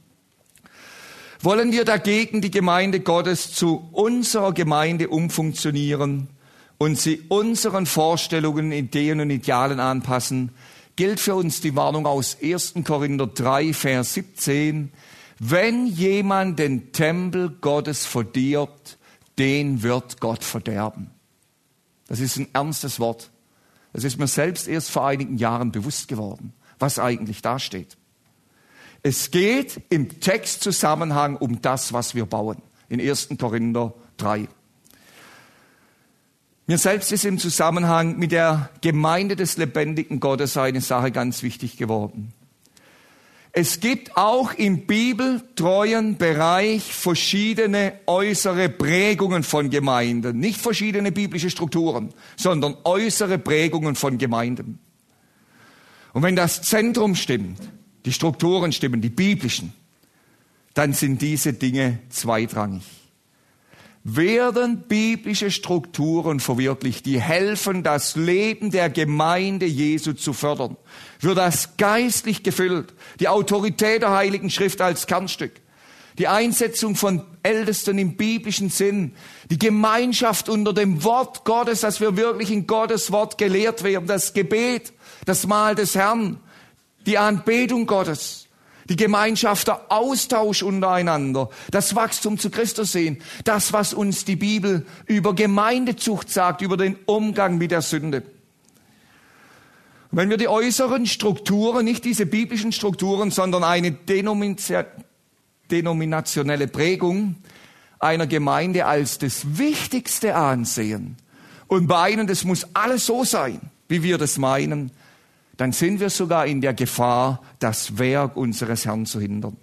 Speaker 2: Wollen wir dagegen die Gemeinde Gottes zu unserer Gemeinde umfunktionieren, und sie unseren Vorstellungen, Ideen und Idealen anpassen, gilt für uns die Warnung aus 1. Korinther 3, Vers 17. Wenn jemand den Tempel Gottes verdirbt, den wird Gott verderben. Das ist ein ernstes Wort. Das ist mir selbst erst vor einigen Jahren bewusst geworden, was eigentlich da steht. Es geht im Textzusammenhang um das, was wir bauen. In 1. Korinther 3. Mir selbst ist im Zusammenhang mit der Gemeinde des lebendigen Gottes eine Sache ganz wichtig geworden. Es gibt auch im bibeltreuen Bereich verschiedene äußere Prägungen von Gemeinden, nicht verschiedene biblische Strukturen, sondern äußere Prägungen von Gemeinden. Und wenn das Zentrum stimmt, die Strukturen stimmen, die biblischen, dann sind diese Dinge zweitrangig werden biblische Strukturen verwirklicht, die helfen, das Leben der Gemeinde Jesu zu fördern. Wird das geistlich gefüllt, die Autorität der Heiligen Schrift als Kernstück, die Einsetzung von Ältesten im biblischen Sinn, die Gemeinschaft unter dem Wort Gottes, dass wir wirklich in Gottes Wort gelehrt werden, das Gebet, das Mahl des Herrn, die Anbetung Gottes. Die Gemeinschaft, der Austausch untereinander, das Wachstum zu Christus sehen, das, was uns die Bibel über Gemeindezucht sagt, über den Umgang mit der Sünde. Wenn wir die äußeren Strukturen, nicht diese biblischen Strukturen, sondern eine denominationelle Prägung einer Gemeinde als das Wichtigste ansehen und beinen, das muss alles so sein, wie wir das meinen, dann sind wir sogar in der Gefahr, das Werk unseres Herrn zu hindern.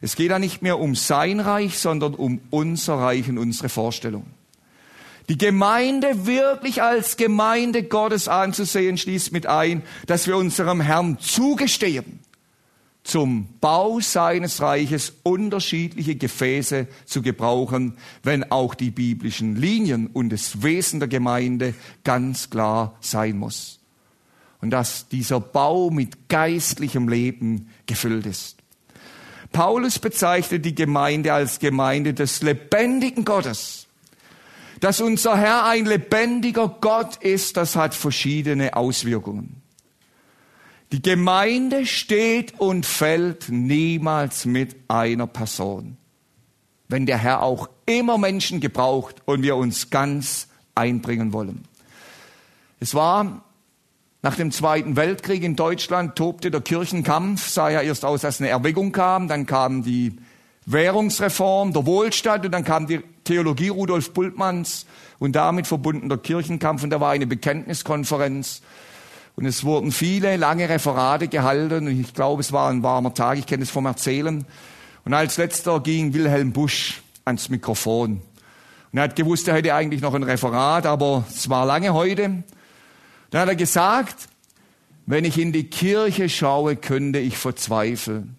Speaker 2: Es geht da nicht mehr um sein Reich, sondern um unser Reich und unsere Vorstellung. Die Gemeinde wirklich als Gemeinde Gottes anzusehen, schließt mit ein, dass wir unserem Herrn zugestehen, zum Bau seines Reiches unterschiedliche Gefäße zu gebrauchen, wenn auch die biblischen Linien und das Wesen der Gemeinde ganz klar sein muss. Und dass dieser Bau mit geistlichem Leben gefüllt ist. Paulus bezeichnet die Gemeinde als Gemeinde des lebendigen Gottes. Dass unser Herr ein lebendiger Gott ist, das hat verschiedene Auswirkungen. Die Gemeinde steht und fällt niemals mit einer Person. Wenn der Herr auch immer Menschen gebraucht und wir uns ganz einbringen wollen. Es war nach dem Zweiten Weltkrieg in Deutschland tobte der Kirchenkampf, sah ja erst aus, dass eine Erweckung kam, dann kam die Währungsreform, der Wohlstand und dann kam die Theologie Rudolf Bultmanns und damit verbunden der Kirchenkampf und da war eine Bekenntniskonferenz und es wurden viele lange Referate gehalten. Und ich glaube, es war ein warmer Tag. Ich kenne es vom Erzählen. Und als letzter ging Wilhelm Busch ans Mikrofon. Und er hat gewusst, er hätte eigentlich noch ein Referat, aber es war lange heute. Dann hat er gesagt, wenn ich in die Kirche schaue, könnte ich verzweifeln.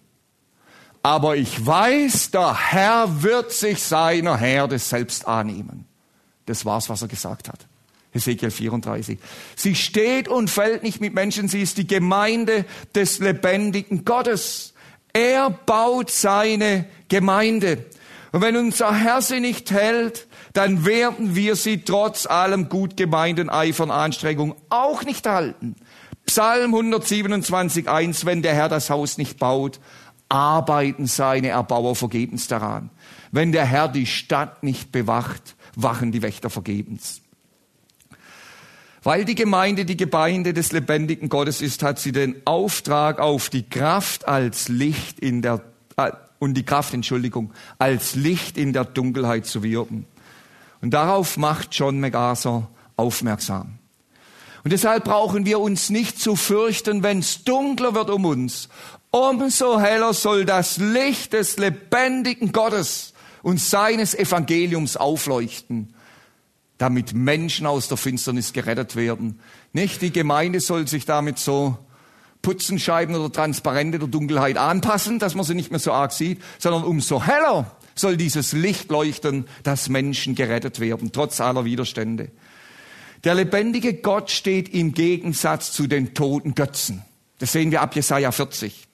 Speaker 2: Aber ich weiß, der Herr wird sich seiner Herde selbst annehmen. Das war's, was er gesagt hat. Ezekiel 34. Sie steht und fällt nicht mit Menschen, sie ist die Gemeinde des lebendigen Gottes. Er baut seine Gemeinde. Und wenn unser Herr sie nicht hält, dann werden wir sie trotz allem gut gemeinten Eifern Anstrengung auch nicht halten. Psalm 127, 1, wenn der Herr das Haus nicht baut, arbeiten seine Erbauer vergebens daran. Wenn der Herr die Stadt nicht bewacht, wachen die Wächter vergebens. Weil die Gemeinde die Gemeinde des lebendigen Gottes ist, hat sie den Auftrag auf die Kraft als Licht in der, äh, und die Kraft, Entschuldigung, als Licht in der Dunkelheit zu wirken. Und darauf macht John MacArthur aufmerksam. Und deshalb brauchen wir uns nicht zu fürchten, wenn es dunkler wird um uns. Umso heller soll das Licht des lebendigen Gottes und seines Evangeliums aufleuchten damit Menschen aus der Finsternis gerettet werden. Nicht die Gemeinde soll sich damit so Putzenscheiben oder Transparente der Dunkelheit anpassen, dass man sie nicht mehr so arg sieht, sondern umso heller soll dieses Licht leuchten, dass Menschen gerettet werden, trotz aller Widerstände. Der lebendige Gott steht im Gegensatz zu den toten Götzen. Das sehen wir ab Jesaja 40.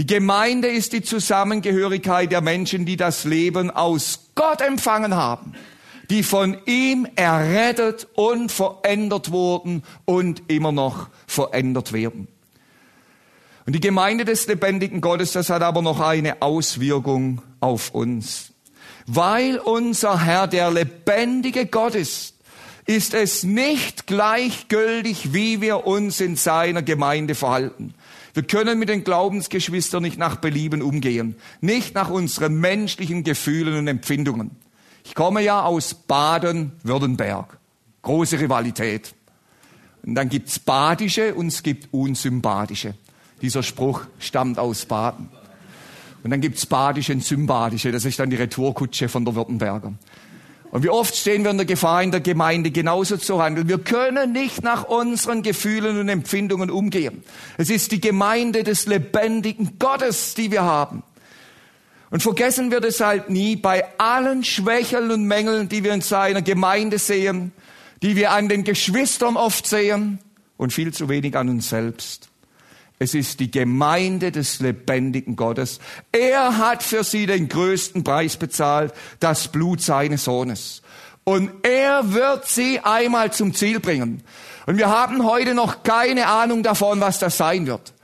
Speaker 2: Die Gemeinde ist die Zusammengehörigkeit der Menschen, die das Leben aus Gott empfangen haben die von ihm errettet und verändert wurden und immer noch verändert werden. Und die Gemeinde des lebendigen Gottes, das hat aber noch eine Auswirkung auf uns. Weil unser Herr der lebendige Gott ist, ist es nicht gleichgültig, wie wir uns in seiner Gemeinde verhalten. Wir können mit den Glaubensgeschwistern nicht nach Belieben umgehen, nicht nach unseren menschlichen Gefühlen und Empfindungen. Ich komme ja aus Baden-Württemberg. Große Rivalität. Und dann gibt's badische und es gibt unsympathische. Dieser Spruch stammt aus Baden. Und dann gibt's badische und sympathische. Das ist dann die Retourkutsche von der Württemberger. Und wie oft stehen wir in der Gefahr, in der Gemeinde genauso zu handeln. Wir können nicht nach unseren Gefühlen und Empfindungen umgehen. Es ist die Gemeinde des lebendigen Gottes, die wir haben. Und vergessen wir deshalb nie, bei allen Schwächen und Mängeln, die wir in seiner Gemeinde sehen, die wir an den Geschwistern oft sehen und viel zu wenig an uns selbst. Es ist die Gemeinde des lebendigen Gottes. Er hat für sie den größten Preis bezahlt, das Blut seines Sohnes. Und er wird sie einmal zum Ziel bringen. Und wir haben heute noch keine Ahnung davon, was das sein wird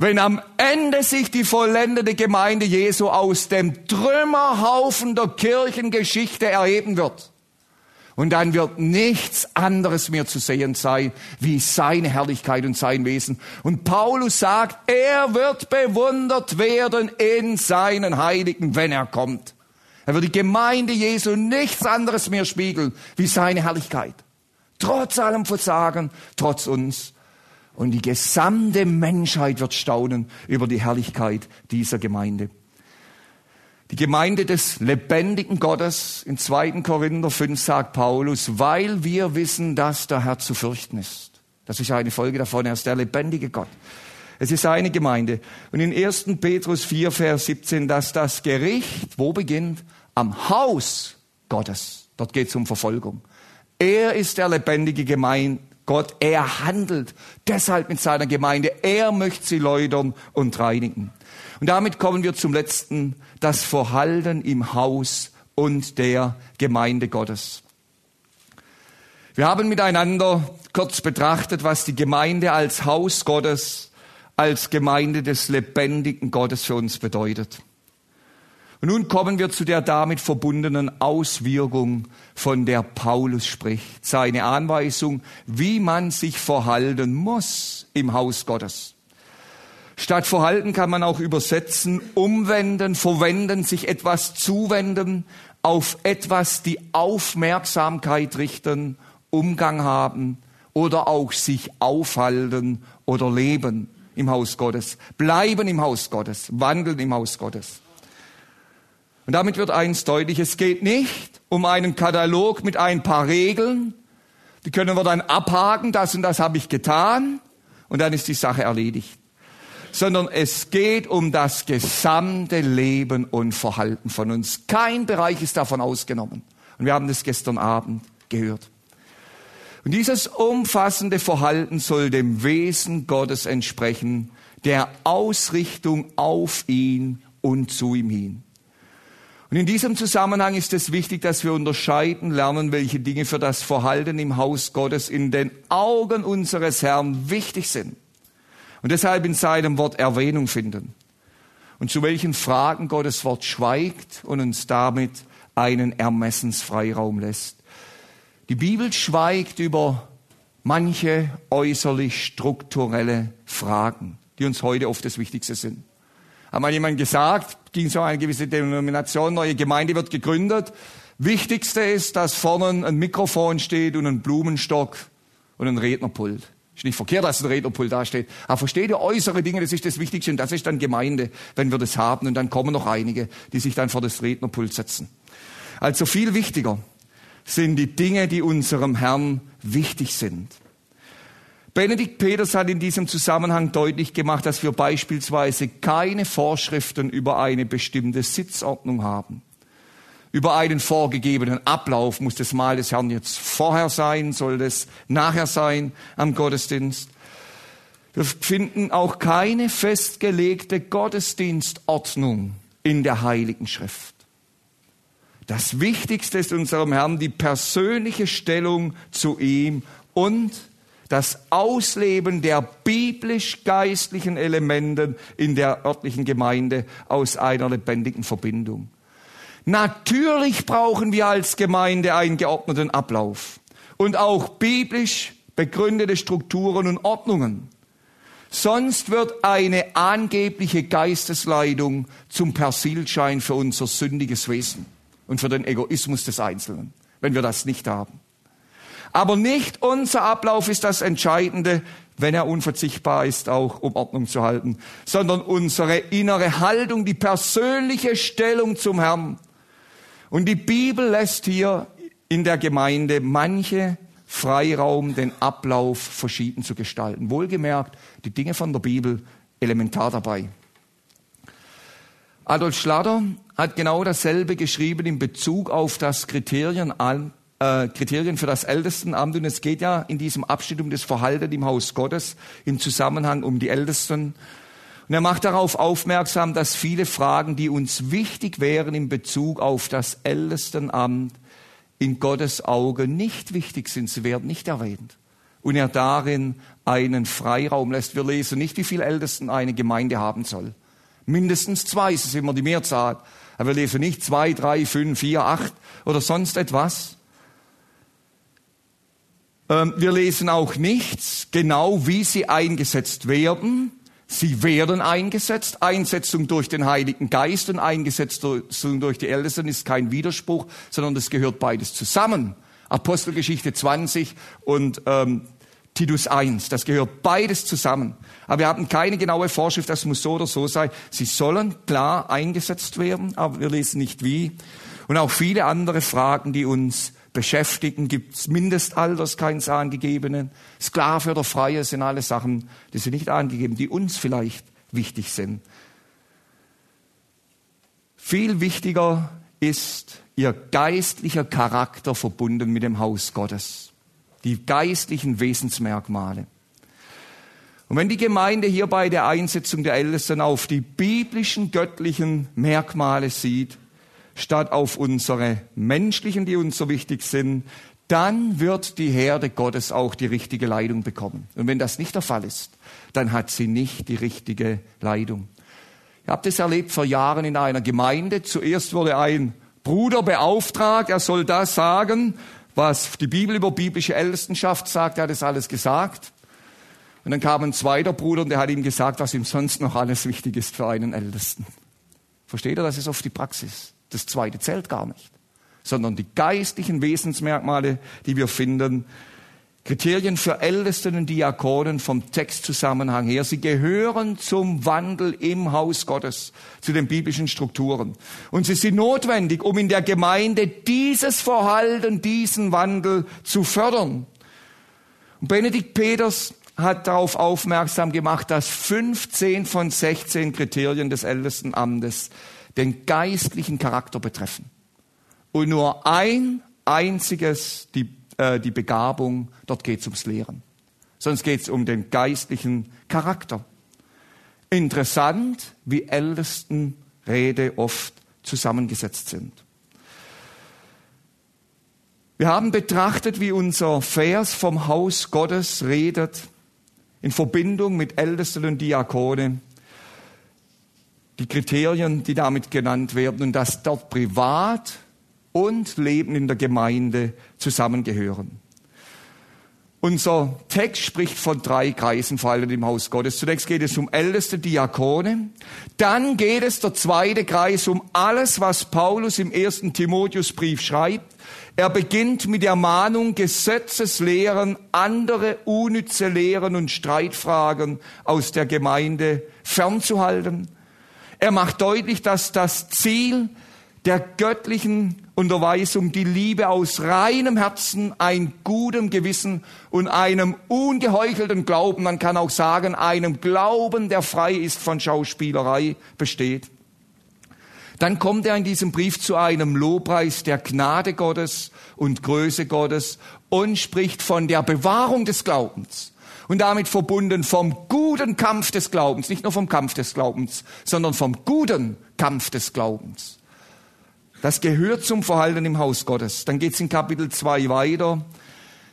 Speaker 2: wenn am Ende sich die vollendete Gemeinde Jesu aus dem Trümmerhaufen der Kirchengeschichte erheben wird. Und dann wird nichts anderes mehr zu sehen sein, wie seine Herrlichkeit und sein Wesen. Und Paulus sagt, er wird bewundert werden in seinen Heiligen, wenn er kommt. Er wird die Gemeinde Jesu nichts anderes mehr spiegeln, wie seine Herrlichkeit. Trotz allem Versagen, trotz uns. Und die gesamte Menschheit wird staunen über die Herrlichkeit dieser Gemeinde. Die Gemeinde des lebendigen Gottes in 2. Korinther 5 sagt Paulus, weil wir wissen, dass der Herr zu fürchten ist. Das ist eine Folge davon, er ist der lebendige Gott. Es ist eine Gemeinde. Und in 1. Petrus 4, Vers 17, dass das Gericht, wo beginnt? Am Haus Gottes. Dort geht es um Verfolgung. Er ist der lebendige Gemeinde, Gott. Er handelt deshalb mit seiner Gemeinde. Er möchte sie läutern und reinigen. Und damit kommen wir zum letzten, das Verhalten im Haus und der Gemeinde Gottes. Wir haben miteinander kurz betrachtet, was die Gemeinde als Haus Gottes, als Gemeinde des lebendigen Gottes für uns bedeutet. Und nun kommen wir zu der damit verbundenen Auswirkung, von der Paulus spricht. Seine Anweisung, wie man sich verhalten muss im Haus Gottes. Statt verhalten kann man auch übersetzen, umwenden, verwenden, sich etwas zuwenden, auf etwas die Aufmerksamkeit richten, Umgang haben oder auch sich aufhalten oder leben im Haus Gottes, bleiben im Haus Gottes, wandeln im Haus Gottes. Und damit wird eins deutlich, es geht nicht um einen Katalog mit ein paar Regeln, die können wir dann abhaken, das und das habe ich getan und dann ist die Sache erledigt. Sondern es geht um das gesamte Leben und Verhalten von uns. Kein Bereich ist davon ausgenommen. Und wir haben das gestern Abend gehört. Und dieses umfassende Verhalten soll dem Wesen Gottes entsprechen, der Ausrichtung auf ihn und zu ihm hin. Und in diesem Zusammenhang ist es wichtig, dass wir unterscheiden lernen, welche Dinge für das Verhalten im Haus Gottes in den Augen unseres Herrn wichtig sind. Und deshalb in seinem Wort Erwähnung finden. Und zu welchen Fragen Gottes Wort schweigt und uns damit einen Ermessensfreiraum lässt. Die Bibel schweigt über manche äußerlich strukturelle Fragen, die uns heute oft das Wichtigste sind. Hat mal jemand gesagt, ging so eine gewisse Denomination, neue Gemeinde wird gegründet. Wichtigste ist, dass vorne ein Mikrofon steht und ein Blumenstock und ein Rednerpult. Ist nicht verkehrt, dass ein Rednerpult da steht. Aber versteht ihr äußere Dinge, das ist das Wichtigste und das ist dann Gemeinde, wenn wir das haben. Und dann kommen noch einige, die sich dann vor das Rednerpult setzen. Also viel wichtiger sind die Dinge, die unserem Herrn wichtig sind. Benedikt Peters hat in diesem Zusammenhang deutlich gemacht, dass wir beispielsweise keine Vorschriften über eine bestimmte Sitzordnung haben. Über einen vorgegebenen Ablauf muss das Mahl des Herrn jetzt vorher sein, soll das nachher sein am Gottesdienst. Wir finden auch keine festgelegte Gottesdienstordnung in der Heiligen Schrift. Das Wichtigste ist unserem Herrn die persönliche Stellung zu ihm und das Ausleben der biblisch-geistlichen Elemente in der örtlichen Gemeinde aus einer lebendigen Verbindung. Natürlich brauchen wir als Gemeinde einen geordneten Ablauf und auch biblisch begründete Strukturen und Ordnungen. Sonst wird eine angebliche Geistesleitung zum Persilschein für unser sündiges Wesen und für den Egoismus des Einzelnen, wenn wir das nicht haben. Aber nicht unser Ablauf ist das Entscheidende, wenn er unverzichtbar ist, auch um Ordnung zu halten, sondern unsere innere Haltung, die persönliche Stellung zum Herrn. Und die Bibel lässt hier in der Gemeinde manche Freiraum, den Ablauf verschieden zu gestalten. Wohlgemerkt, die Dinge von der Bibel elementar dabei. Adolf Schlatter hat genau dasselbe geschrieben in Bezug auf das Kriterium äh, Kriterien für das Ältestenamt. Und es geht ja in diesem Abschnitt um das Verhalten im Haus Gottes im Zusammenhang um die Ältesten. Und er macht darauf aufmerksam, dass viele Fragen, die uns wichtig wären in Bezug auf das Ältestenamt, in Gottes Auge nicht wichtig sind. Sie werden nicht erwähnt. Und er darin einen Freiraum lässt. Wir lesen nicht, wie viele Ältesten eine Gemeinde haben soll. Mindestens zwei, das ist immer die Mehrzahl. Aber wir lesen nicht zwei, drei, fünf, vier, acht oder sonst etwas. Ähm, wir lesen auch nichts genau, wie sie eingesetzt werden. Sie werden eingesetzt. Einsetzung durch den Heiligen Geist und Einsetzung durch die Ältesten ist kein Widerspruch, sondern das gehört beides zusammen. Apostelgeschichte 20 und ähm, Titus 1. Das gehört beides zusammen. Aber wir haben keine genaue Vorschrift, das muss so oder so sein. Sie sollen klar eingesetzt werden, aber wir lesen nicht wie. Und auch viele andere Fragen, die uns beschäftigen. Gibt es Mindestalters keins angegebenen? Sklave oder Freie sind alle Sachen, die sind nicht angegeben, die uns vielleicht wichtig sind. Viel wichtiger ist ihr geistlicher Charakter verbunden mit dem Haus Gottes. Die geistlichen Wesensmerkmale. Und wenn die Gemeinde hier bei der Einsetzung der Ältesten auf die biblischen göttlichen Merkmale sieht, statt auf unsere menschlichen, die uns so wichtig sind, dann wird die Herde Gottes auch die richtige Leitung bekommen. Und wenn das nicht der Fall ist, dann hat sie nicht die richtige Leitung. Ich habe das erlebt vor Jahren in einer Gemeinde. Zuerst wurde ein Bruder beauftragt, er soll das sagen, was die Bibel über biblische Ältestenschaft sagt. Er hat das alles gesagt. Und dann kam ein zweiter Bruder und der hat ihm gesagt, was ihm sonst noch alles wichtig ist für einen Ältesten. Versteht ihr, das ist oft die Praxis. Das zweite zählt gar nicht. Sondern die geistlichen Wesensmerkmale, die wir finden, Kriterien für Ältesten und Diakonen vom Textzusammenhang her. Sie gehören zum Wandel im Haus Gottes, zu den biblischen Strukturen. Und sie sind notwendig, um in der Gemeinde dieses Verhalten, diesen Wandel zu fördern. Und Benedikt Peters hat darauf aufmerksam gemacht, dass 15 von 16 Kriterien des Ältestenamtes den geistlichen Charakter betreffen. Und nur ein einziges, die, äh, die Begabung, dort geht es ums Lehren. Sonst geht es um den geistlichen Charakter. Interessant, wie Ältestenrede oft zusammengesetzt sind. Wir haben betrachtet, wie unser Vers vom Haus Gottes redet in Verbindung mit Ältesten und Diakone, die Kriterien, die damit genannt werden und dass dort Privat und Leben in der Gemeinde zusammengehören. Unser Text spricht von drei Kreisen, vor allem im Haus Gottes. Zunächst geht es um älteste Diakone. Dann geht es der zweite Kreis um alles, was Paulus im ersten Timotheusbrief schreibt. Er beginnt mit der Mahnung, Gesetzeslehren, andere unnütze Lehren und Streitfragen aus der Gemeinde fernzuhalten. Er macht deutlich, dass das Ziel der göttlichen Unterweisung die Liebe aus reinem Herzen, ein gutem Gewissen und einem ungeheuchelten Glauben, man kann auch sagen, einem Glauben, der frei ist von Schauspielerei, besteht. Dann kommt er in diesem Brief zu einem Lobpreis der Gnade Gottes und Größe Gottes und spricht von der Bewahrung des Glaubens und damit verbunden vom guten Kampf des Glaubens, nicht nur vom Kampf des Glaubens, sondern vom guten Kampf des Glaubens. Das gehört zum Verhalten im Haus Gottes. Dann geht es in Kapitel 2 weiter.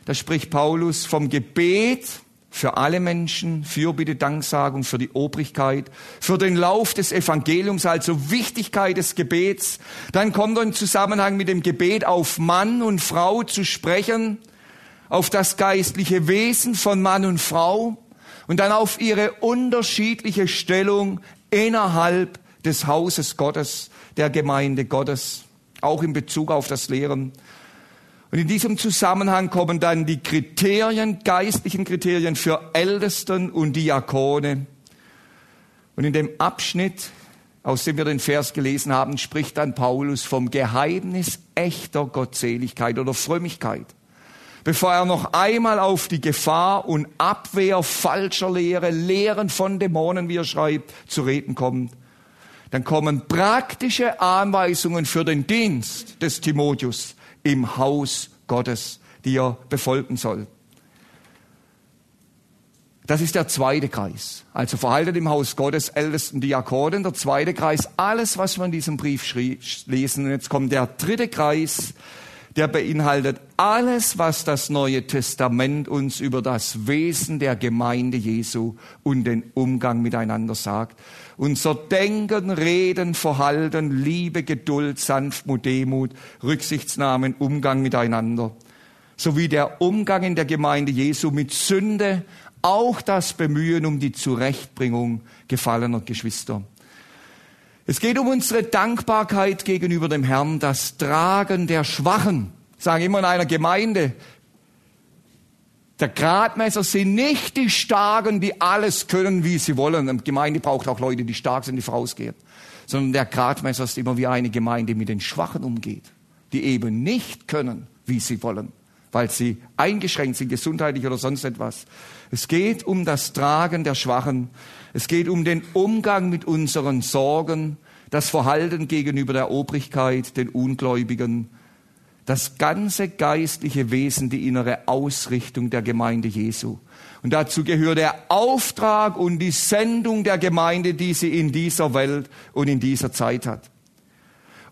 Speaker 2: Da spricht Paulus vom Gebet für alle Menschen, Fürbitte, Danksagung für die Obrigkeit, für den Lauf des Evangeliums, also Wichtigkeit des Gebets. Dann kommt er im Zusammenhang mit dem Gebet auf Mann und Frau zu sprechen, auf das geistliche Wesen von Mann und Frau und dann auf ihre unterschiedliche Stellung innerhalb des Hauses Gottes, der Gemeinde Gottes, auch in Bezug auf das Lehren. Und in diesem Zusammenhang kommen dann die Kriterien, geistlichen Kriterien für Ältesten und Diakone. Und in dem Abschnitt, aus dem wir den Vers gelesen haben, spricht dann Paulus vom Geheimnis echter Gottseligkeit oder Frömmigkeit. Bevor er noch einmal auf die Gefahr und Abwehr falscher Lehre, Lehren von Dämonen, wie er schreibt, zu reden kommt, dann kommen praktische Anweisungen für den Dienst des Timotheus im Haus Gottes, die er befolgen soll. Das ist der zweite Kreis. Also verhalten im Haus Gottes ältesten Diakonen. Der zweite Kreis, alles, was wir in diesem Brief lesen. Und jetzt kommt der dritte Kreis, der beinhaltet alles, was das Neue Testament uns über das Wesen der Gemeinde Jesu und den Umgang miteinander sagt. Unser Denken, Reden, Verhalten, Liebe, Geduld, Sanftmut, Demut, Rücksichtsnahmen, Umgang miteinander, sowie der Umgang in der Gemeinde Jesu mit Sünde, auch das Bemühen um die Zurechtbringung gefallener Geschwister. Es geht um unsere Dankbarkeit gegenüber dem Herrn, das Tragen der Schwachen. Ich sage immer in einer Gemeinde, Der Gradmesser sind nicht die Starken, die alles können, wie sie wollen. Eine Gemeinde braucht auch Leute, die stark sind, die vorausgehen. Sondern der Gradmesser ist immer wie eine Gemeinde mit den Schwachen umgeht, die eben nicht können, wie sie wollen, weil sie eingeschränkt sind, gesundheitlich oder sonst etwas. Es geht um das Tragen der Schwachen. Es geht um den Umgang mit unseren Sorgen, das Verhalten gegenüber der Obrigkeit, den Ungläubigen, das ganze geistliche Wesen, die innere Ausrichtung der Gemeinde Jesu. Und dazu gehört der Auftrag und die Sendung der Gemeinde, die sie in dieser Welt und in dieser Zeit hat.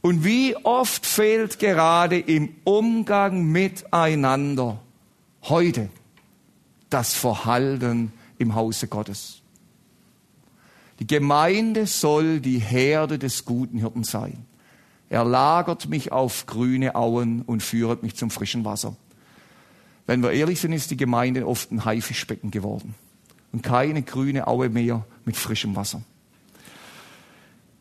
Speaker 2: Und wie oft fehlt gerade im Umgang miteinander heute das Verhalten im Hause Gottes. Die Gemeinde soll die Herde des guten Hirten sein. Er lagert mich auf grüne Auen und führet mich zum frischen Wasser. Wenn wir ehrlich sind, ist die Gemeinde oft ein Haifischbecken geworden und keine grüne Aue mehr mit frischem Wasser.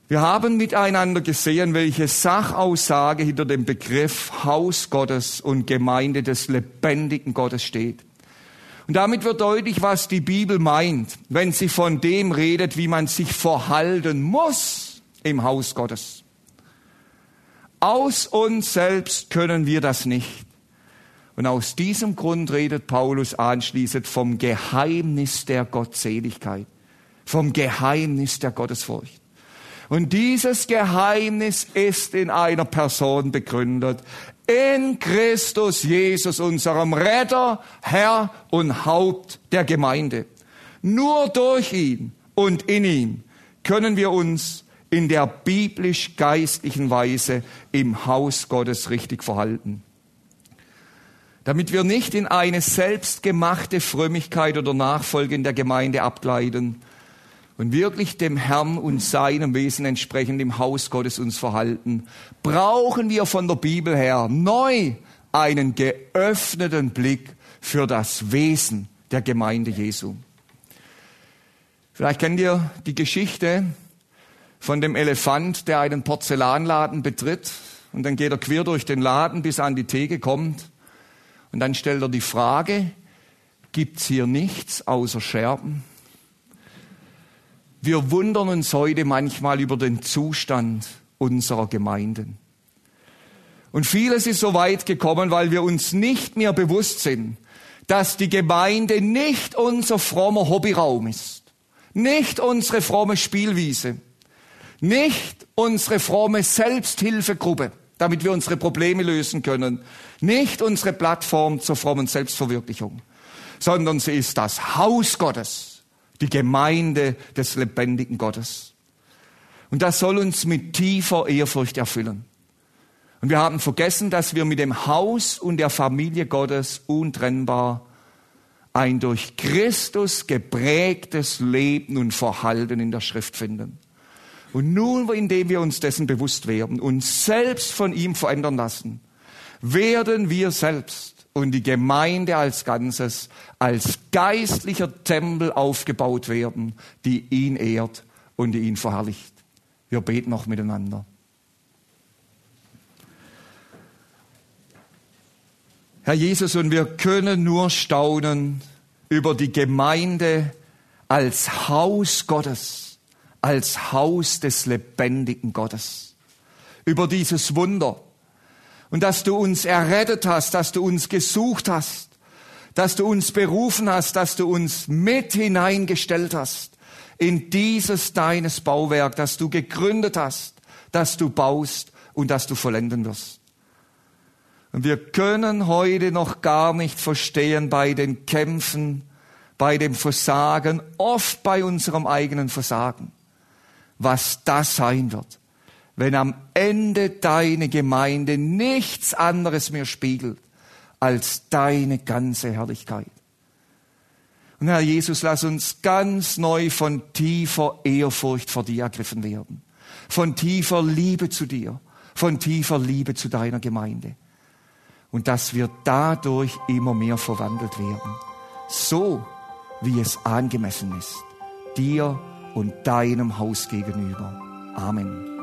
Speaker 2: Wir haben miteinander gesehen, welche Sachaussage hinter dem Begriff Haus Gottes und Gemeinde des lebendigen Gottes steht. Und damit wird deutlich, was die Bibel meint, wenn sie von dem redet, wie man sich verhalten muss im Haus Gottes. Aus uns selbst können wir das nicht. Und aus diesem Grund redet Paulus anschließend vom Geheimnis der Gottseligkeit, vom Geheimnis der Gottesfurcht. Und dieses Geheimnis ist in einer Person begründet, in Christus Jesus, unserem Retter, Herr und Haupt der Gemeinde. Nur durch ihn und in ihm können wir uns in der biblisch-geistlichen Weise im Haus Gottes richtig verhalten. Damit wir nicht in eine selbstgemachte Frömmigkeit oder Nachfolge in der Gemeinde abgleiten und wirklich dem Herrn und seinem Wesen entsprechend im Haus Gottes uns verhalten, brauchen wir von der Bibel her neu einen geöffneten Blick für das Wesen der Gemeinde Jesu. Vielleicht kennt ihr die Geschichte von dem Elefant, der einen Porzellanladen betritt und dann geht er quer durch den Laden, bis er an die Theke kommt und dann stellt er die Frage, gibt's hier nichts außer Scherben? Wir wundern uns heute manchmal über den Zustand unserer Gemeinden. Und vieles ist so weit gekommen, weil wir uns nicht mehr bewusst sind, dass die Gemeinde nicht unser frommer Hobbyraum ist, nicht unsere fromme Spielwiese, nicht unsere fromme Selbsthilfegruppe, damit wir unsere Probleme lösen können. Nicht unsere Plattform zur frommen Selbstverwirklichung, sondern sie ist das Haus Gottes, die Gemeinde des lebendigen Gottes. Und das soll uns mit tiefer Ehrfurcht erfüllen. Und wir haben vergessen, dass wir mit dem Haus und der Familie Gottes untrennbar ein durch Christus geprägtes Leben und Verhalten in der Schrift finden. Und nur indem wir uns dessen bewusst werden und selbst von ihm verändern lassen, werden wir selbst und die Gemeinde als Ganzes als geistlicher Tempel aufgebaut werden, die ihn ehrt und die ihn verherrlicht. Wir beten noch miteinander. Herr Jesus, und wir können nur staunen über die Gemeinde als Haus Gottes als Haus des lebendigen Gottes. Über dieses Wunder. Und dass du uns errettet hast, dass du uns gesucht hast, dass du uns berufen hast, dass du uns mit hineingestellt hast in dieses deines Bauwerk, das du gegründet hast, das du baust und das du vollenden wirst. Und wir können heute noch gar nicht verstehen bei den Kämpfen, bei dem Versagen, oft bei unserem eigenen Versagen was das sein wird, wenn am Ende deine Gemeinde nichts anderes mehr spiegelt als deine ganze Herrlichkeit. Und Herr Jesus, lass uns ganz neu von tiefer Ehrfurcht vor dir ergriffen werden, von tiefer Liebe zu dir, von tiefer Liebe zu deiner Gemeinde. Und dass wir dadurch immer mehr verwandelt werden, so wie es angemessen ist, dir und deinem Haus gegenüber. Amen.